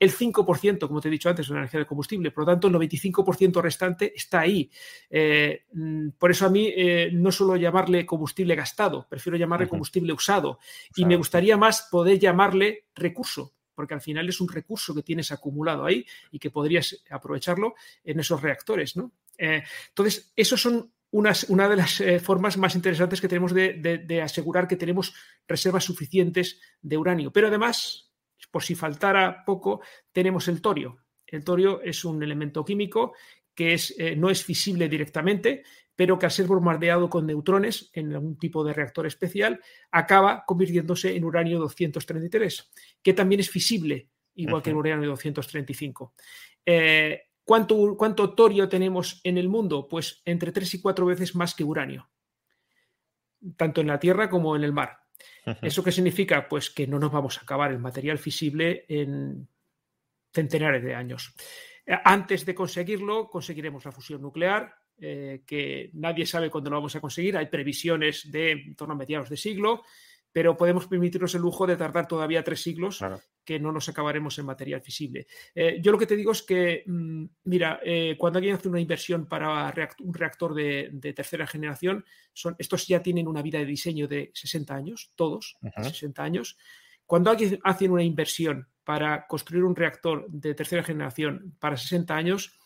el 5%, como te he dicho antes, de la energía de combustible. Por lo tanto, el 95% restante está ahí. Eh, mm, por eso a mí no suelo llamarle combustible gastado, prefiero llamarle combustible usado. Y me gustaría más poder llamarle recurso, porque al final es un recurso que tienes acumulado ahí y que podrías aprovecharlo en esos reactores. ¿no? entonces, esos son una, de las eh, formas más interesantes que tenemos de, asegurar que tenemos reservas suficientes de uranio. Pero además, por si faltara poco, tenemos el torio. El torio es un elemento químico que es, eh, no es fisible directamente, pero que al ser bombardeado con neutrones en algún tipo de reactor especial, acaba convirtiéndose en uranio 233, que también es fisible, igual que el uranio 235. Eh, ¿Cuánto, torio tenemos en el mundo? Pues entre tres y cuatro veces más que uranio, tanto en la Tierra como en el mar. ¿Eso qué significa? Pues que no nos vamos a acabar el material fisible en centenares de años. Eh, antes de conseguirlo, conseguiremos la fusión nuclear, eh, que nadie sabe cuándo lo vamos a conseguir. Hay previsiones de en torno a mediados de siglo pero podemos permitirnos el lujo de tardar todavía tres siglos que no nos acabaremos en material fisible. Eh, yo lo que te digo es que, mm, mira, eh, cuando alguien hace una inversión para un reactor de, tercera generación, son, estos ya tienen una vida de diseño de 60 años, todos, 60 años. Cuando alguien hace una inversión para construir un reactor de tercera generación para 60 años,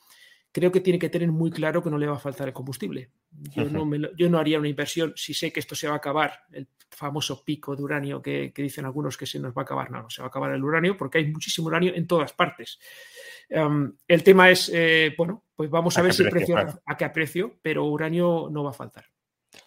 creo que tiene que tener muy claro que no le va a faltar el combustible. Yo, no, haría una inversión si sé que esto se va a acabar, el famoso pico de uranio que, dicen algunos que se nos va a acabar. No, no se va a acabar el uranio porque hay muchísimo uranio en todas partes. Em, el tema es, eh, bueno, pues vamos a, ver si el precio, a qué precio, pero uranio no va a faltar.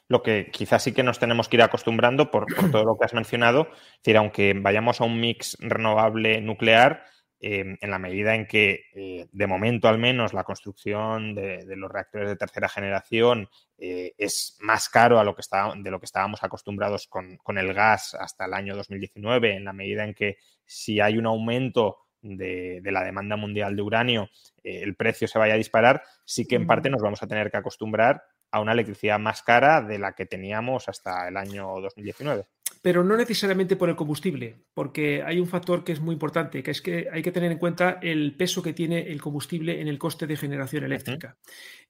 Lo que quizás sí que nos tenemos que ir acostumbrando por, por todo lo que has mencionado, es decir, aunque vayamos a un mix renovable nuclear, em, en la medida en que, eh, de momento al menos, la construcción de, los reactores de tercera generación eh, es más caro a lo que de lo que estábamos acostumbrados con, el gas hasta el año 2019, en la medida en que si hay un aumento de, la demanda mundial de uranio, eh, el precio se vaya a disparar, sí que en parte nos vamos a tener que acostumbrar a una electricidad más cara de la que teníamos hasta el año 2019 pero no necesariamente por el combustible, porque hay un factor que es muy importante, que es que hay que tener en cuenta el peso que tiene el combustible en el coste de generación eléctrica.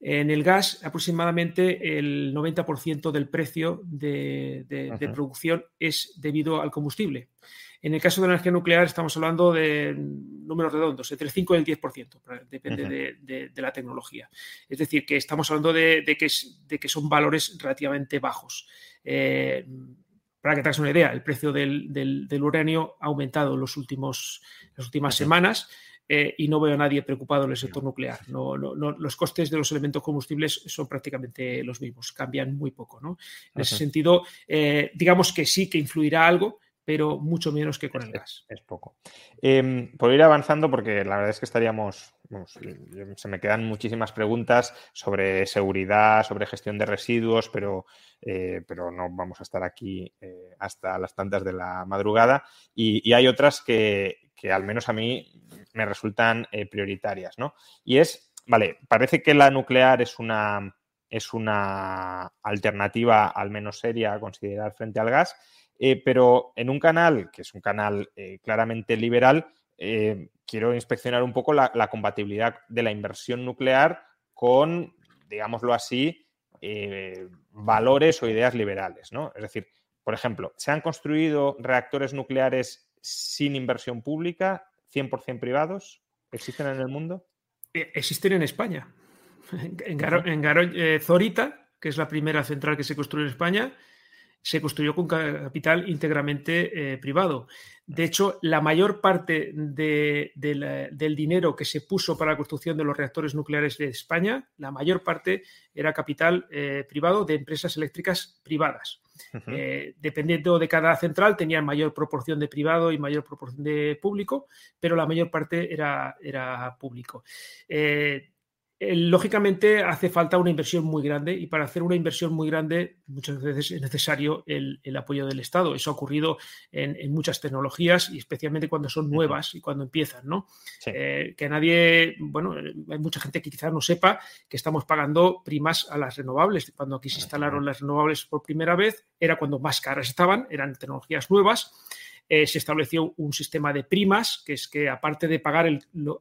En el gas, aproximadamente el 90% del precio de, producción es debido al combustible. En el caso de la energía nuclear estamos hablando de números redondos, entre el 5 y el 10%, depende de, la tecnología. Es decir, que estamos hablando de, que, son valores relativamente bajos. Eh, para que te hagas una idea, el precio del, uranio ha aumentado en los últimos, las últimas semanas eh, y no veo a nadie preocupado en el sector nuclear. No, los costes de los elementos combustibles son prácticamente los mismos, cambian muy poco. ¿no? En ese sentido, eh, digamos que sí que influirá algo, pero mucho menos que con el gas. Es, poco. Eh, por ir avanzando, porque la verdad es que estaríamos, se me quedan muchísimas preguntas sobre seguridad, sobre gestión de residuos, pero, eh, pero no vamos a estar aquí eh, hasta las tantas de la madrugada. Y, hay otras que, que, al menos a mí me resultan prioritarias, ¿no? Y es, vale, parece que la nuclear es una, es una alternativa al menos seria a considerar frente al gas eh, pero en un canal, que es un canal eh, claramente liberal, eh, quiero inspeccionar un poco la, compatibilidad de la inversión nuclear con, digámoslo así, valores o ideas liberales. ¿no? Es decir, por ejemplo, ¿se han construido reactores nucleares sin inversión pública, 100% privados? ¿Existen en el mundo? Existen en España. En, Zorita, que es la primera central que se construyó en España, se construyó con capital íntegramente eh, privado. De hecho, la mayor parte del dinero que se puso para la construcción de los reactores nucleares de España, la mayor parte era capital eh, privado de empresas eléctricas privadas. Eh, dependiendo de cada central, tenían mayor proporción de privado y mayor proporción de público, pero la mayor parte era, era público. Eh, lógicamente hace falta una inversión muy grande y para hacer una inversión muy grande muchas veces es necesario el, apoyo del Estado. Eso ha ocurrido en, muchas tecnologías y especialmente cuando son nuevas y cuando empiezan, ¿no? Eh, que nadie, bueno, hay mucha gente que quizás no sepa que estamos pagando primas a las renovables. Cuando aquí se instalaron las renovables por primera vez era cuando más caras estaban, eran tecnologías nuevas eh, se estableció un sistema de primas, que es que aparte de pagar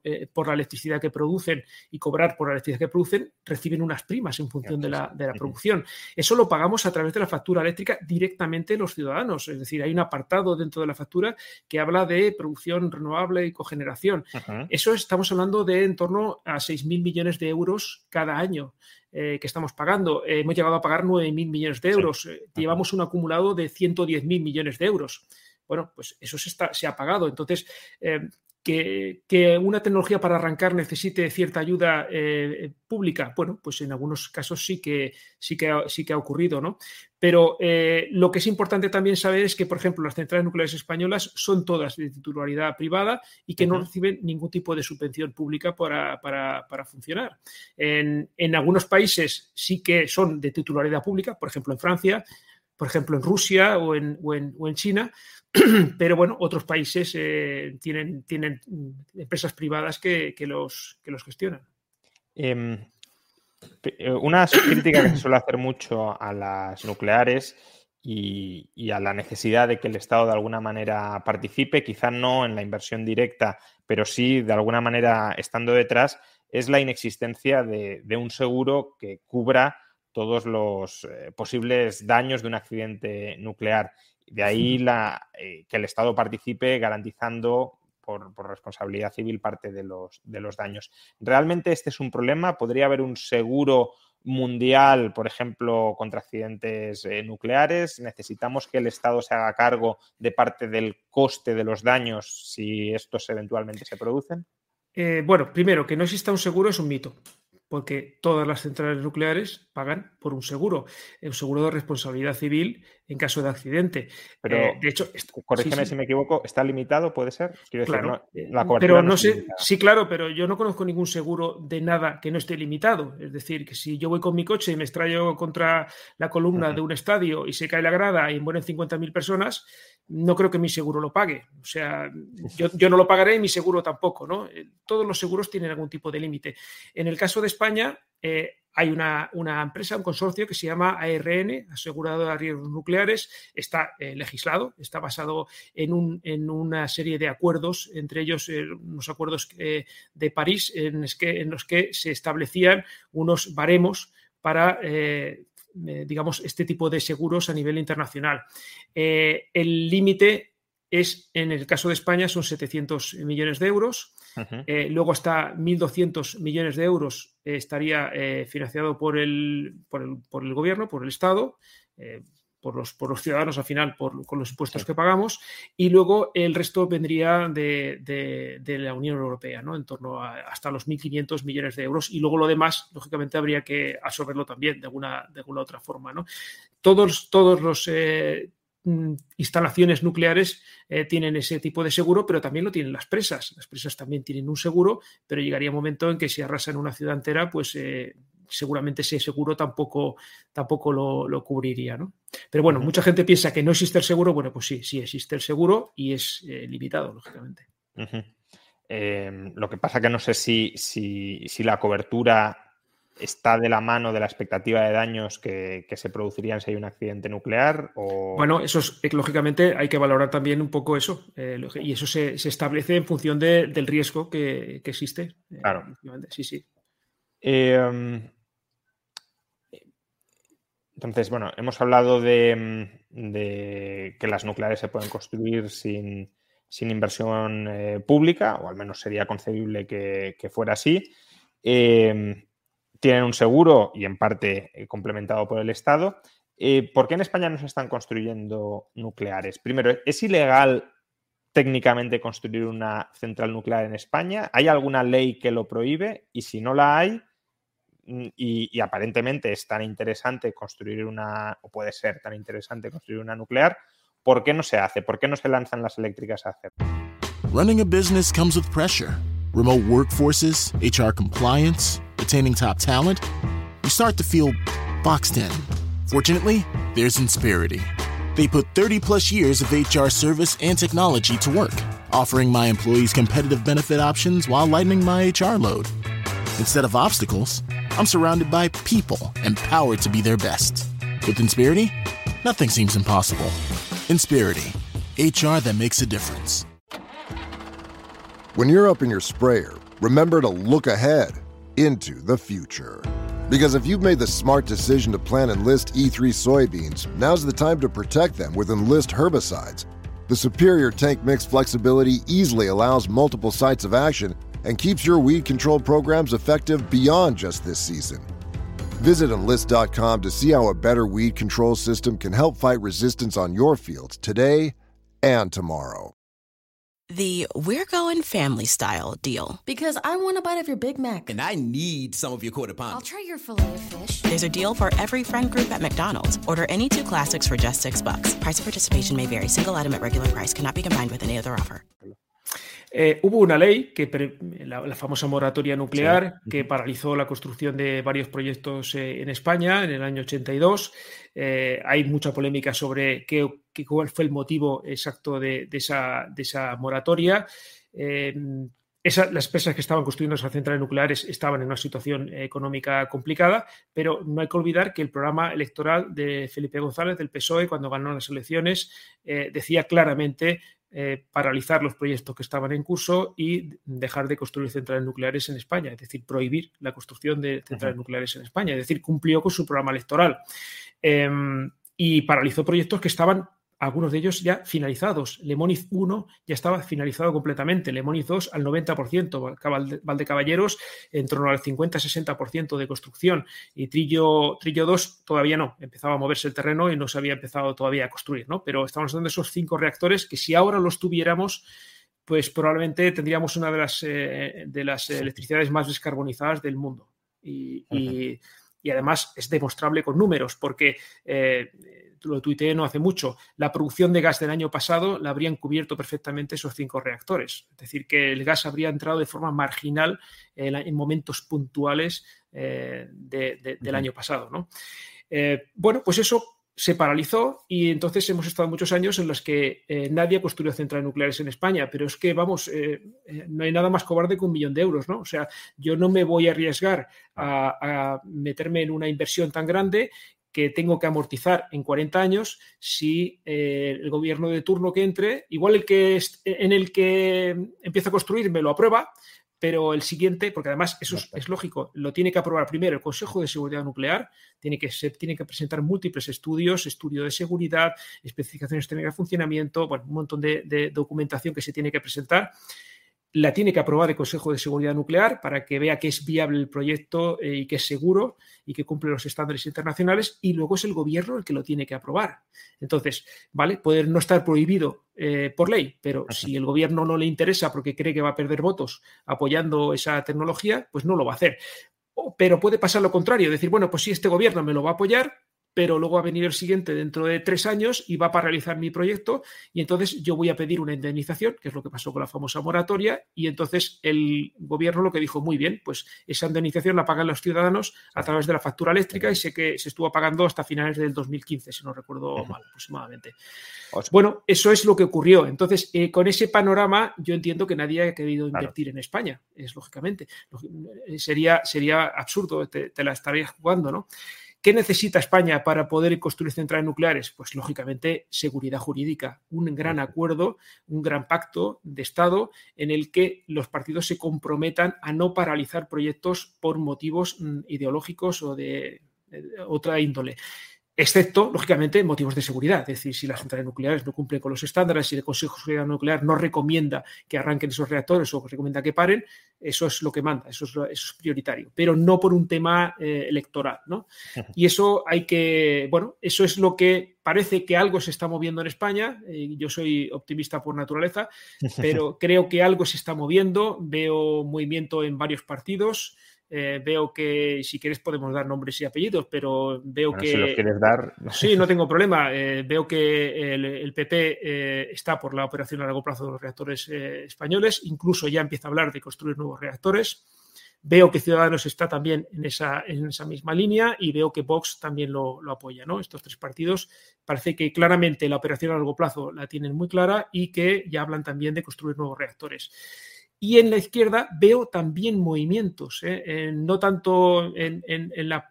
eh, por la electricidad que producen y cobrar por la electricidad que producen, reciben unas primas en función de la, producción. Eso lo pagamos a través de la factura eléctrica directamente los ciudadanos. Es decir, hay un apartado dentro de la factura que habla de producción renovable y cogeneración. Eso estamos hablando de en torno a 6.000 millones de euros cada año. Eh, que estamos pagando. hemos llegado a pagar 9.000 millones de euros. Llevamos un acumulado de 110.000 millones de euros bueno, pues eso se, está, se ha pagado. Entonces, eh, que, una tecnología para arrancar necesite cierta ayuda eh, pública, bueno, pues en algunos casos sí que, sí que, ha, sí que ha ocurrido, ¿no? Pero eh, lo que es importante también saber es que, por ejemplo, las centrales nucleares españolas son todas de titularidad privada y que no reciben ningún tipo de subvención pública para, funcionar. En, algunos países sí que son de titularidad pública, por ejemplo, en Francia, por ejemplo, en Rusia o en, o en China, pero bueno, otros países eh, tienen, empresas privadas que, los, que gestionan. Em, eh, una crítica que se suele hacer mucho a las nucleares y, a la necesidad de que el Estado de alguna manera participe, quizá no en la inversión directa, pero sí de alguna manera estando detrás, es la inexistencia de, un seguro que cubra todos los eh, posibles daños de un accidente nuclear. De ahí la, eh, que el Estado participe garantizando por, responsabilidad civil parte de los, de los daños. ¿Realmente este es un problema? ¿Podría haber un seguro mundial, por ejemplo, contra accidentes eh, nucleares? ¿Necesitamos que el Estado se haga cargo de parte del coste de los daños si estos eventualmente se producen? Eh, bueno, primero, que no exista un seguro es un mito porque todas las centrales nucleares pagan por un seguro, un seguro de responsabilidad civil en caso de accidente. Pero, Eh, de hecho, corrígeme sí, sí. si me equivoco, ¿está limitado? ¿Puede ser? Quiero decir, Claro, no- eh, la pero no sé, limitada. sí, claro, pero yo no conozco ningún seguro de nada que no esté limitado. Es decir, que si yo voy con mi coche y me estrello contra la columna de un estadio y se cae la grada y mueren 50.000 personas, no creo que mi seguro lo pague. O sea, yo, yo no lo pagaré y mi seguro tampoco, ¿no? Eh, Todos los seguros tienen algún tipo de límite. En el caso de España, eh, hay una, una empresa, un consorcio que se llama ARN, Aseguradora de Riesgos Nucleares, está eh, legislado, está basado en, un- en una serie de acuerdos, entre ellos eh, unos acuerdos de París, en, es que- en los que se establecían unos baremos para, eh, digamos, este tipo de seguros a nivel internacional. Eh, el límite es, en el caso de España, son 700 millones de euros. Eh, luego hasta 1.200 millones de euros eh, estaría eh, financiado por el, por, el, por el gobierno, por el Estado, eh, por, los, por los ciudadanos al final, por, con los impuestos que pagamos. Y luego el resto vendría de, de- de la Unión Europea, ¿no? en torno a hasta los 1.500 millones de euros. Y luego lo demás, lógicamente, habría que absorberlo también de alguna, de alguna otra forma. ¿no? Todos, todos los... eh, mm, instalaciones nucleares eh, tienen ese tipo de seguro, pero también lo tienen las presas. Las presas también tienen un seguro, pero llegaría un momento en que si arrasan una ciudad entera, pues eh, seguramente ese seguro tampoco, tampoco lo, lo cubriría. ¿no? Pero bueno, mucha gente piensa que no existe el seguro. Bueno, pues sí, sí existe el seguro y es eh, limitado, lógicamente. Eh, lo que pasa que no sé si, si, si la cobertura está de la mano de la expectativa de daños que, que se producirían si hay un accidente nuclear o... Bueno, eso es, eh, lógicamente hay que valorar también un poco eso. eh, y eso se, se establece en función de- del riesgo que, que existe. Claro. Sí, sí. Eh, entonces, bueno, hemos hablado de, mm, de que las nucleares se pueden construir sin, inversión eh, pública, o al menos sería concebible que, fuera así. Eh, tienen un seguro y en parte eh, complementado por el Estado. Eh, ¿Por qué en España no se están construyendo nucleares? Primero, ¿es ilegal técnicamente construir una central nuclear en España? ¿Hay alguna ley que lo prohíbe? Y si no la hay, y, y aparentemente es tan interesante construir una, o puede ser tan interesante construir una nuclear, ¿por qué no se hace? ¿Por qué no se lanzan las eléctricas a hacer? Running a business comes with pressure remote workforces, HR compliance, retaining top talent. You start to feel boxed in. Fortunately, there's Inspirity. They put 30 plus years of HR service and technology to work, offering my employees competitive benefit options while lightening my HR load. Instead of obstacles, I'm surrounded by people empowered to be their best. With Inspirity, nothing seems impossible. Inspirity, HR that makes a difference. When you're up in your sprayer, remember to look ahead into the future. Because if you've made the smart decision to plant Enlist E3 soybeans, now's the time to protect them with Enlist herbicides. The superior tank mix flexibility easily allows multiple sites of action and keeps your weed control programs effective beyond just this season. Visit enlist.com to see how a better weed control system can help fight resistance on your fields today and tomorrow. The We're Going Family Style deal. Because I want a bite of your Big Mac. And I need some of your quarter pound. I'll try your filet of fish. There's a deal for every friend group at McDonald's. Order any two classics for just six bucks. Price of participation may vary. Single item at regular price cannot be combined with any other offer. Eh, hubo una ley, que la, la famosa moratoria nuclear, que paralizó la construcción de varios proyectos eh, en España en el año 82. Eh, hay mucha polémica sobre qué, qué- cuál fue el motivo exacto de, de esa, de esa moratoria. Eh, esa- las empresas que estaban construyendo esas centrales nucleares estaban en una situación económica complicada, pero no hay que olvidar que el programa electoral de Felipe González del PSOE, cuando ganó las elecciones, eh, decía claramente eh, paralizar los proyectos que estaban en curso y dejar de construir centrales nucleares en España, es decir, prohibir la construcción de centrales nucleares en España, es decir, cumplió con su programa electoral. Eh, y paralizó proyectos que estaban, algunos de ellos ya finalizados. Lemoniz 1 ya estaba finalizado completamente, Lemoniz 2 al 90%, Val- Valdecaballeros en torno al 50-60% de construcción y Trillo, Trillo 2 todavía no, empezaba a moverse el terreno y no se había empezado todavía a construir, ¿no? Pero estamos hablando de esos cinco reactores que si ahora los tuviéramos, pues probablemente tendríamos una de las, eh, de las electricidades más descarbonizadas del mundo. Y, y, y además es demostrable con números, porque eh, lo tuiteé no hace mucho, la producción de gas del año pasado la habrían cubierto perfectamente esos cinco reactores. Es decir, que el gas habría entrado de forma marginal en, en momentos puntuales eh, de, de, del año pasado. ¿no? Eh, bueno, pues eso se paralizó y entonces hemos estado muchos años en los que eh, nadie construyó centrales nucleares en España, pero es que, vamos, eh, eh, no hay nada más cobarde que un millón de euros, ¿no? O sea, yo no me voy a arriesgar a, a meterme en una inversión tan grande que tengo que amortizar en 40 años si eh, el gobierno de turno que entre, igual el que es, en el que empieza a construir me lo aprueba, pero el siguiente, porque además eso es, es, lógico, lo tiene que aprobar primero el Consejo de Seguridad Nuclear, tiene que, se tiene que presentar múltiples estudios, estudio de seguridad, especificaciones técnicas de funcionamiento, bueno, un montón de, de documentación que se tiene que presentar la tiene que aprobar el Consejo de Seguridad Nuclear para que vea que es viable el proyecto eh, y que es seguro y que cumple los estándares internacionales y luego es el gobierno el que lo tiene que aprobar. Entonces, ¿vale? Puede no estar prohibido eh, por ley, pero si el gobierno no le interesa porque cree que va a perder votos apoyando esa tecnología, pues no lo va a hacer. Pero puede pasar lo contrario, decir, bueno, pues si este gobierno me lo va a apoyar, pero luego va a venir el siguiente dentro de tres años y va para realizar mi proyecto y entonces yo voy a pedir una indemnización, que es lo que pasó con la famosa moratoria, y entonces el gobierno lo que dijo, muy bien, pues esa indemnización la pagan los ciudadanos a través de la factura eléctrica y sé que se estuvo pagando hasta finales del 2015, si no recuerdo mal aproximadamente. Bueno, eso es lo que ocurrió. Entonces, eh, con ese panorama, yo entiendo que nadie haya querido invertir claro. en España, es lógicamente. Sería, sería absurdo, te, te la estarías jugando, ¿no? ¿Qué necesita España para poder construir centrales nucleares? Pues lógicamente seguridad jurídica, un gran acuerdo, un gran pacto de Estado en el que los partidos se comprometan a no paralizar proyectos por motivos mm, ideológicos o de, de otra índole excepto, lógicamente, motivos de seguridad. Es decir, si las centrales nucleares no cumplen con los estándares, si el Consejo de Seguridad Nuclear no recomienda que arranquen esos reactores o recomienda que paren, eso es lo que manda, eso es, eso es prioritario, pero no por un tema eh, electoral. ¿no? Y eso hay que, bueno, eso es lo que parece que algo se está moviendo en España. Eh, yo soy optimista por naturaleza, pero creo que algo se está moviendo. Veo movimiento en varios partidos. Eh, veo que, si quieres, podemos dar nombres y apellidos, pero veo bueno, que. Si los quieres dar. Sí, no tengo problema. Eh, veo que el, el PP eh, está por la operación a largo plazo de los reactores españoles, incluso ya empieza a hablar de construir nuevos reactores. Veo que Ciudadanos está también en esa, en esa misma línea y veo que Vox también lo, lo, apoya. ¿no? Estos tres partidos parece que claramente la operación a largo plazo la tienen muy clara y que ya hablan también de construir nuevos reactores. Y en la izquierda veo también movimientos, ¿eh? Eh, no tanto en, en, en, la,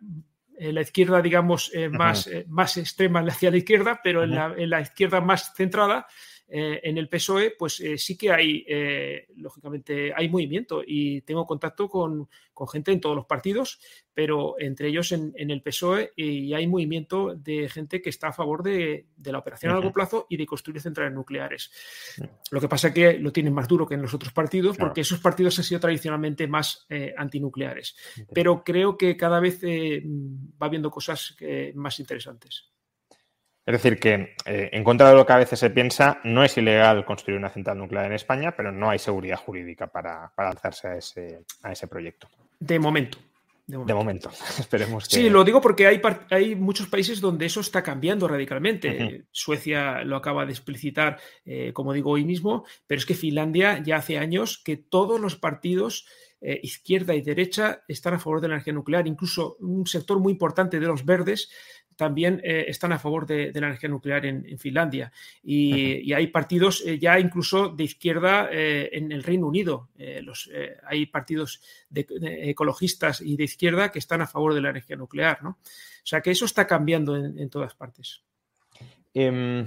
en, la, izquierda, digamos, eh, más, más, extrema hacia la izquierda, pero en la, en la, izquierda más centrada, eh, en el PSOE, pues eh, sí que hay, eh, lógicamente, hay movimiento y tengo contacto con, con, gente en todos los partidos, pero entre ellos en, en, el PSOE y hay movimiento de gente que está a favor de, de la operación uh -huh. a largo plazo y de construir centrales nucleares. Uh -huh. Lo que pasa es que lo tienen más duro que en los otros partidos, claro. porque esos partidos han sido tradicionalmente más antinucleares. Pero creo que cada vez va viendo cosas más interesantes. Es decir, que eh, en contra de lo que a veces se piensa, no es ilegal construir una central nuclear en España, pero no hay seguridad jurídica para, para alzarse a ese, a ese proyecto. De momento. De momento. De momento. Esperemos que. Sí, lo digo porque hay, hay muchos países donde eso está cambiando radicalmente. Uh -huh. Suecia lo acaba de explicitar, eh, como digo, hoy mismo, pero es que Finlandia ya hace años que todos los partidos eh, izquierda y derecha están a favor de la energía nuclear. Incluso un sector muy importante de los verdes también eh, están a favor de, de, la energía nuclear en, en Finlandia. Y, hay partidos eh, ya incluso de izquierda eh, en el Reino Unido. Los, hay partidos de, de ecologistas y de izquierda que están a favor de la energía nuclear. ¿no? O sea que eso está cambiando en, en todas partes. Um,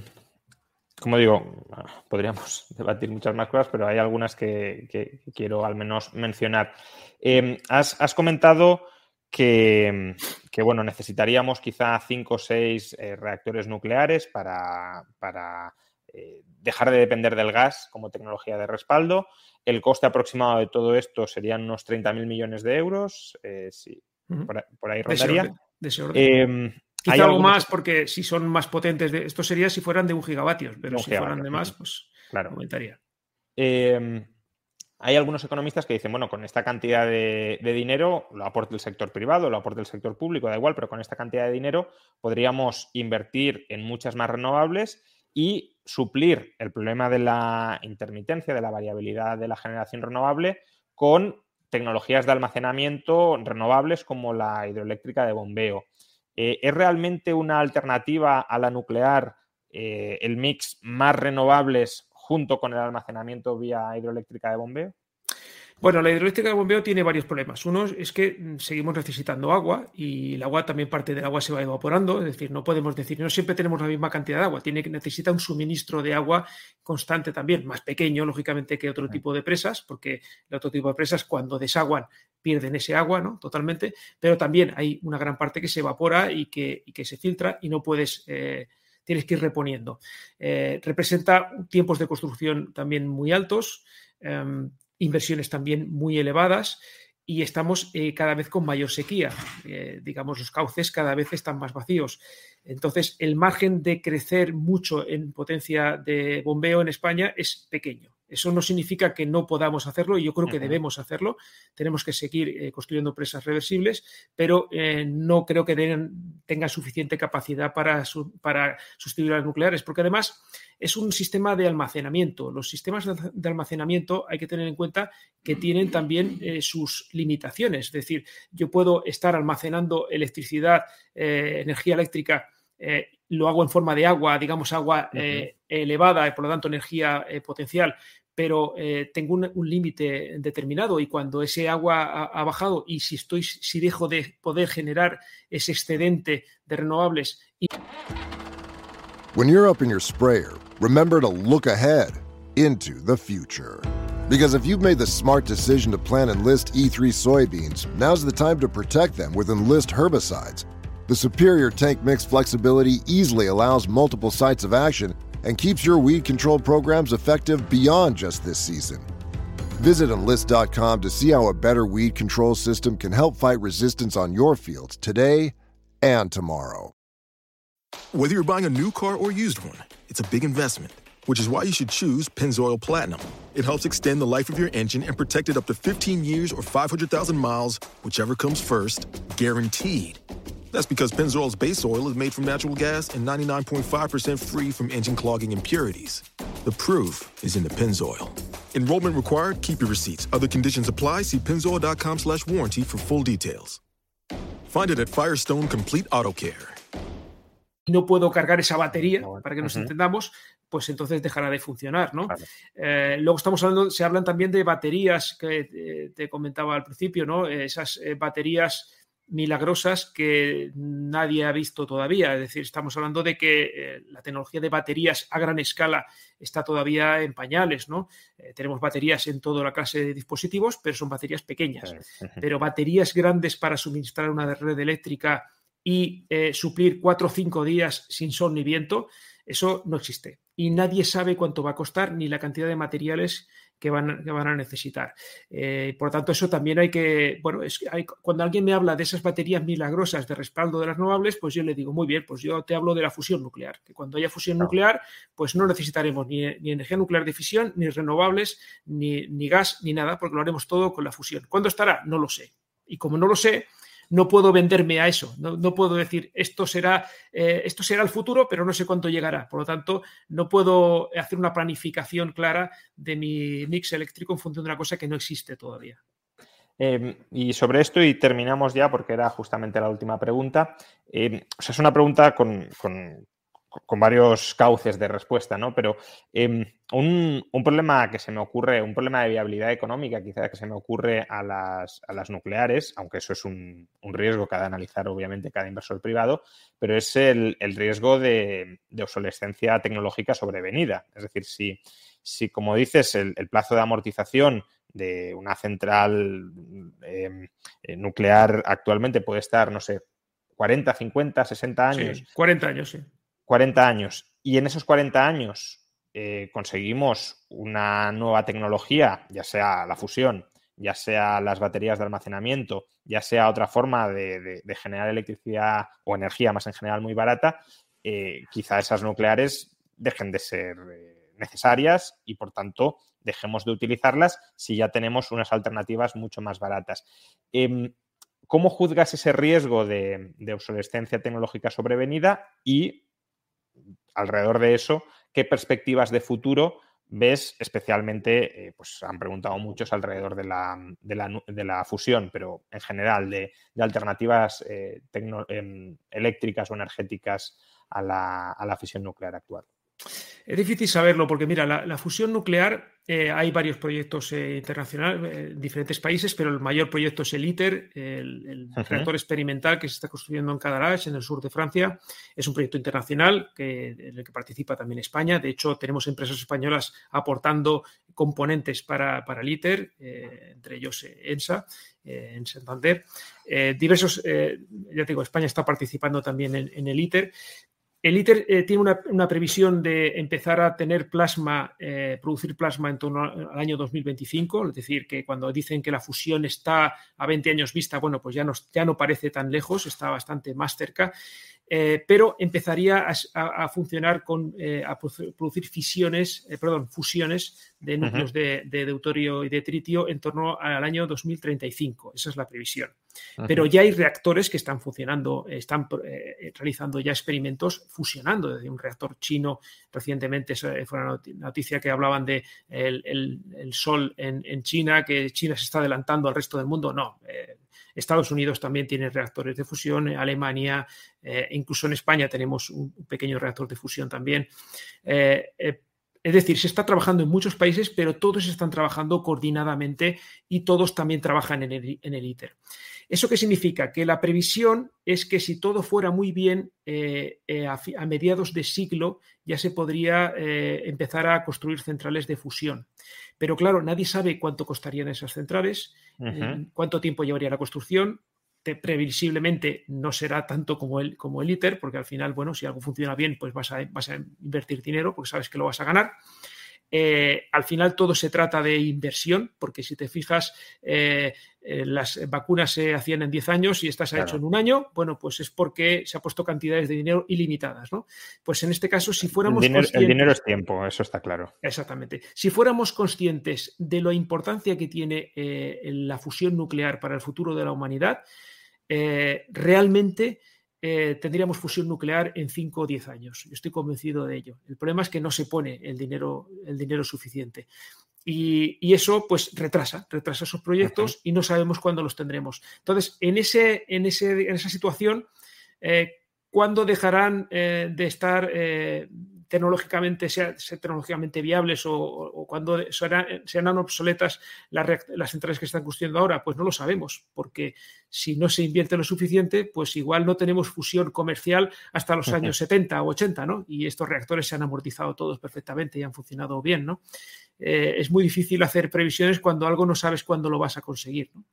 como digo, podríamos debatir muchas más cosas, pero hay algunas que, que, quiero al menos mencionar. Eh, has, has, comentado que, que, bueno, necesitaríamos quizá cinco o seis eh, reactores nucleares para, para eh, dejar de depender del gas como tecnología de respaldo. El coste aproximado de todo esto serían unos 30.000 millones de euros. Eh, sí, uh -huh. por, por, ahí rondaría. De ese orden, de ese orden. Quizá algo algunos... más porque si son más potentes, de, esto sería si fueran de un gigavatios, pero si gigavatios, fueran de más, pues claro. aumentaría. Eh, hay algunos economistas que dicen, bueno, con esta cantidad de, dinero, lo aporte el sector privado, lo aporte el sector público, da igual, pero con esta cantidad de dinero podríamos invertir en muchas más renovables y suplir el problema de la intermitencia, de la variabilidad de la generación renovable con tecnologías de almacenamiento renovables como la hidroeléctrica de bombeo. Eh, ¿Es realmente una alternativa a la nuclear eh, el mix más renovables junto con el almacenamiento vía hidroeléctrica de bombeo? Bueno, la hidroeléctrica de bombeo tiene varios problemas. Uno es que mm, seguimos necesitando agua y el agua también parte del agua se va evaporando, es decir, no podemos decir, no siempre tenemos la misma cantidad de agua, tiene que necesita un suministro de agua constante también, más pequeño lógicamente que otro tipo de presas, porque el otro tipo de presas cuando desaguan pierden ese agua, ¿no? Totalmente, pero también hay una gran parte que se evapora y que, que se filtra y no puedes eh, tienes que ir reponiendo. Eh, representa tiempos de construcción también muy altos, em, inversiones también muy elevadas y estamos eh, cada vez con mayor sequía. Eh, digamos, los cauces cada vez están más vacíos. Entonces, el margen de crecer mucho en potencia de bombeo en España es pequeño. Eso no significa que no podamos hacerlo y yo creo que debemos hacerlo. Tenemos que seguir eh, construyendo presas reversibles, pero eh, no creo que tengan suficiente capacidad para, para sustituir a las nucleares, porque además es un sistema de almacenamiento. Los sistemas de almacenamiento hay que tener en cuenta que tienen también eh, sus limitaciones. Es decir, yo puedo estar almacenando electricidad, energía eléctrica lo hago en forma de agua, digamos agua elevada y por lo tanto energía potencial, pero eh, tengo un, límite determinado y cuando ese agua ha, bajado y si estoy, si dejo de poder generar ese excedente de renovables. Y... When you're up in your sprayer, remember to look ahead into the future. Because if you've made the smart decision to plant Enlist E3 soybeans, now's the time to protect them with Enlist herbicides. The superior tank mix flexibility easily allows multiple sites of action and keeps your weed control programs effective beyond just this season. Visit enlist.com to see how a better weed control system can help fight resistance on your fields today and tomorrow. Whether you're buying a new car or used one, it's a big investment, which is why you should choose Pennzoil Platinum. It helps extend the life of your engine and protect it up to 15 years or 500,000 miles, whichever comes first, guaranteed. That's because Pennzoil's base oil is made from natural gas and 99.5% free from engine clogging impurities. The proof is in the Pennzoil. Enrollment required. Keep your receipts. Other conditions apply. See pennzoil.com slash warranty for full details. Find it at Firestone Complete Auto Care. No puedo cargar esa batería, para que nos uh -huh. entendamos, pues entonces dejará de funcionar, ¿no? Claro. Eh, luego estamos hablando, se hablan también de baterías que eh, te comentaba al principio, ¿no? Esas eh, baterías milagrosas que nadie ha visto todavía. Es decir, estamos hablando de que eh, la tecnología de baterías a gran escala está todavía en pañales, ¿no? Eh, tenemos baterías en toda la clase de dispositivos, pero son baterías pequeñas. Pero baterías grandes para suministrar una red eléctrica y eh, suplir cuatro o cinco días sin sol ni viento, eso no existe. Y nadie sabe cuánto va a costar ni la cantidad de materiales que van, que van a necesitar. Eh, por lo tanto, eso también hay que, bueno, es, hay, cuando alguien me habla de esas baterías milagrosas de respaldo de las renovables, pues yo le digo, muy bien, pues yo te hablo de la fusión nuclear, que cuando haya fusión nuclear, pues no necesitaremos ni, ni energía nuclear de fisión, ni renovables, ni, ni gas, ni nada, porque lo haremos todo con la fusión. ¿Cuándo estará? No lo sé. Y como no lo sé, no puedo venderme a eso, no, puedo decir esto será, eh, esto será el futuro, pero no sé cuánto llegará. Por lo tanto, no puedo hacer una planificación clara de mi mix eléctrico en función de una cosa que no existe todavía. Eh, y sobre esto, y terminamos ya, porque era justamente la última pregunta. Eh, o sea, es una pregunta con, con, con varios cauces de respuesta, ¿no? Pero eh, un, un, problema que se me ocurre, un problema de viabilidad económica quizá que se me ocurre a las, a las nucleares, aunque eso es un, un, riesgo que ha de analizar obviamente cada inversor privado, pero es el, el riesgo de, de, obsolescencia tecnológica sobrevenida. Es decir, si, si como dices, el, el plazo de amortización de una central eh, nuclear actualmente puede estar, no sé, 40, 50, 60 años. Sí, 40 años, sí. 40 años y en esos 40 años eh, conseguimos una nueva tecnología, ya sea la fusión, ya sea las baterías de almacenamiento, ya sea otra forma de, de, de generar electricidad o energía más en general muy barata, eh, quizá esas nucleares dejen de ser eh, necesarias y por tanto dejemos de utilizarlas si ya tenemos unas alternativas mucho más baratas. Em, ¿Cómo juzgas ese riesgo de, obsolescencia tecnológica sobrevenida y alrededor de eso, qué perspectivas de futuro ves especialmente, eh, pues han preguntado muchos alrededor de la, fusión, pero en general de, alternativas eh, em, eléctricas o energéticas a la, a la fisión nuclear actual? Es difícil saberlo porque, mira, la, fusión nuclear, eh, hay varios proyectos eh, internacionales eh, en diferentes países, pero el mayor proyecto es el ITER, el, reactor experimental que se está construyendo en Cadarache, en el sur de Francia. Es un proyecto internacional que, en el que participa también España. De hecho, tenemos empresas españolas aportando componentes para, para el ITER, entre ellos ENSA, en Santander. diversos, ya te digo, España está participando también en, en el ITER. El ITER eh, tiene una, previsión de empezar a tener plasma, eh, producir plasma en torno al año 2025, es decir, que cuando dicen que la fusión está a 20 años vista, bueno, pues ya no, ya no parece tan lejos, está bastante más cerca. Eh, pero empezaría a, funcionar con, eh, a producir fisiones, eh, perdón, fusiones de núcleos de, deutorio y de tritio en torno al año 2035. Esa es la previsión. Pero ya hay reactores que están funcionando, están realizando ya experimentos fusionando desde un reactor chino. Recientemente fue una noticia que hablaban de el, sol en, en, China, que China se está adelantando al resto del mundo. No Estados Unidos también tiene reactores de fusión, Alemania, eh, incluso en España tenemos un pequeño reactor de fusión también. Eh, eh, es decir, se está trabajando en muchos países, pero todos están trabajando coordinadamente y todos también trabajan en el, ITER. ¿Eso qué significa? Que la previsión es que si todo fuera muy bien, a, mediados de siglo ya se podría empezar a construir centrales de fusión. Pero claro, nadie sabe cuánto costarían esas centrales, eh, cuánto tiempo llevaría la construcción. previsiblemente no será tanto como el, como el ITER, porque al final, bueno, si algo funciona bien, pues vas a, vas a invertir dinero porque sabes que lo vas a ganar. Eh, al final todo se trata de inversión, porque si te fijas, eh, eh, las vacunas se hacían en 10 años y estas se ha hecho en un año, bueno, pues es porque se ha puesto cantidades de dinero ilimitadas, ¿no? Pues en este caso, si fuéramos el dinero, el dinero es tiempo, eso está claro. Exactamente. Si fuéramos conscientes de la importancia que tiene la fusión nuclear para el futuro de la humanidad, realmente eh, tendríamos fusión nuclear en 5 o 10 años. Yo estoy convencido de ello. El problema es que no se pone el dinero, el dinero suficiente. Y, eso pues retrasa, retrasa esos proyectos y no sabemos cuándo los tendremos. Entonces, en, ese, en, ese, en esa situación, eh, ¿cuándo dejarán eh, de estar tecnológicamente, sean, tecnológicamente viables o, cuando serán, obsoletas las, centrales que están construyendo ahora? Pues no lo sabemos, porque si no se invierte lo suficiente, pues igual no tenemos fusión comercial hasta los años 70 o 80, ¿no? Y estos reactores se han amortizado todos perfectamente y han funcionado bien, ¿no? Eh, es muy difícil hacer previsiones cuando algo no sabes cuándo lo vas a conseguir, ¿no?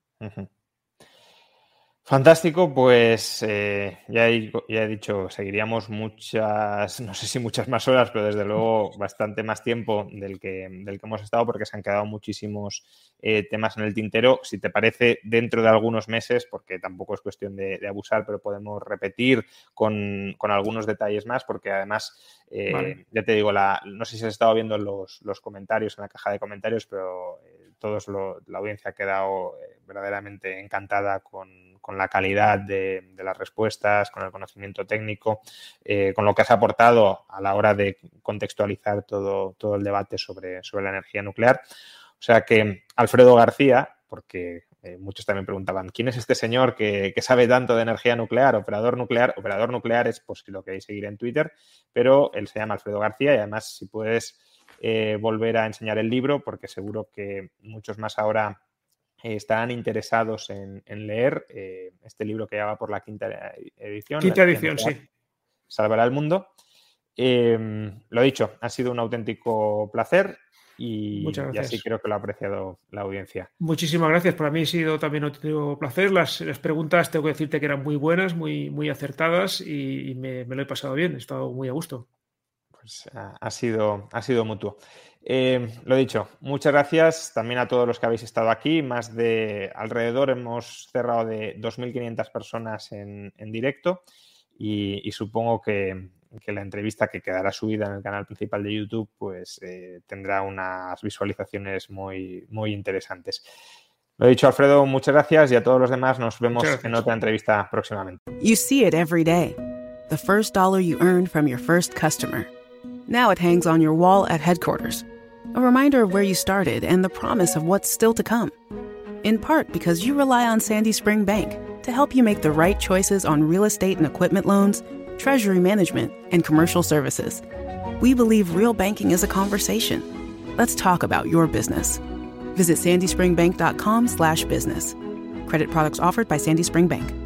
Fantástico, pues eh, ya, he, dicho, seguiríamos muchas, no sé si muchas más horas, pero desde luego bastante más tiempo del que, del que hemos estado porque se han quedado muchísimos eh, temas en el tintero. Si te parece, dentro de algunos meses, porque tampoco es cuestión de, abusar, pero podemos repetir con, algunos detalles más, porque además, eh, ya te digo, la, no sé si has estado viendo los, los comentarios en la caja de comentarios, pero todos la audiencia ha quedado verdaderamente encantada con con la calidad de, las respuestas, con el conocimiento técnico, eh, con lo que has aportado a la hora de contextualizar todo, todo el debate sobre, sobre la energía nuclear. O sea que Alfredo García, porque eh, muchos también preguntaban, ¿quién es este señor que, sabe tanto de energía nuclear? Operador nuclear. Operador nuclear es pues, lo queréis seguir en Twitter, pero él se llama Alfredo García y además si puedes eh, volver a enseñar el libro, porque seguro que muchos más ahora están interesados en, leer eh, este libro que ya va por la quinta edición. Quinta edición, sí. Salvará el mundo. Em, lo dicho, ha sido un auténtico placer y, así creo que lo ha apreciado la audiencia. Muchísimas gracias. Para mí ha sido también un auténtico placer. Las, preguntas tengo que decirte que eran muy buenas, muy, muy acertadas y, me, me, lo he pasado bien. He estado muy a gusto. Pues ha, sido, ha sido mutuo. Eh, lo dicho, muchas gracias también a todos los que habéis estado aquí. Más de alrededor hemos cerrado de 2.500 personas en, directo y, supongo que, que la entrevista que quedará subida en el canal principal de YouTube, pues eh, tendrá unas visualizaciones muy, muy interesantes. Lo dicho, Alfredo, muchas gracias y a todos los demás nos vemos en otra entrevista próximamente. You see it every day. The first dollar you earned from your first customer. Now it hangs on your wall at headquarters. A reminder of where you started and the promise of what's still to come. In part because you rely on Sandy Spring Bank to help you make the right choices on real estate and equipment loans, treasury management, and commercial services. We believe real banking is a conversation. Let's talk about your business. Visit sandyspringbank.com slash business. Credit products offered by Sandy Spring Bank.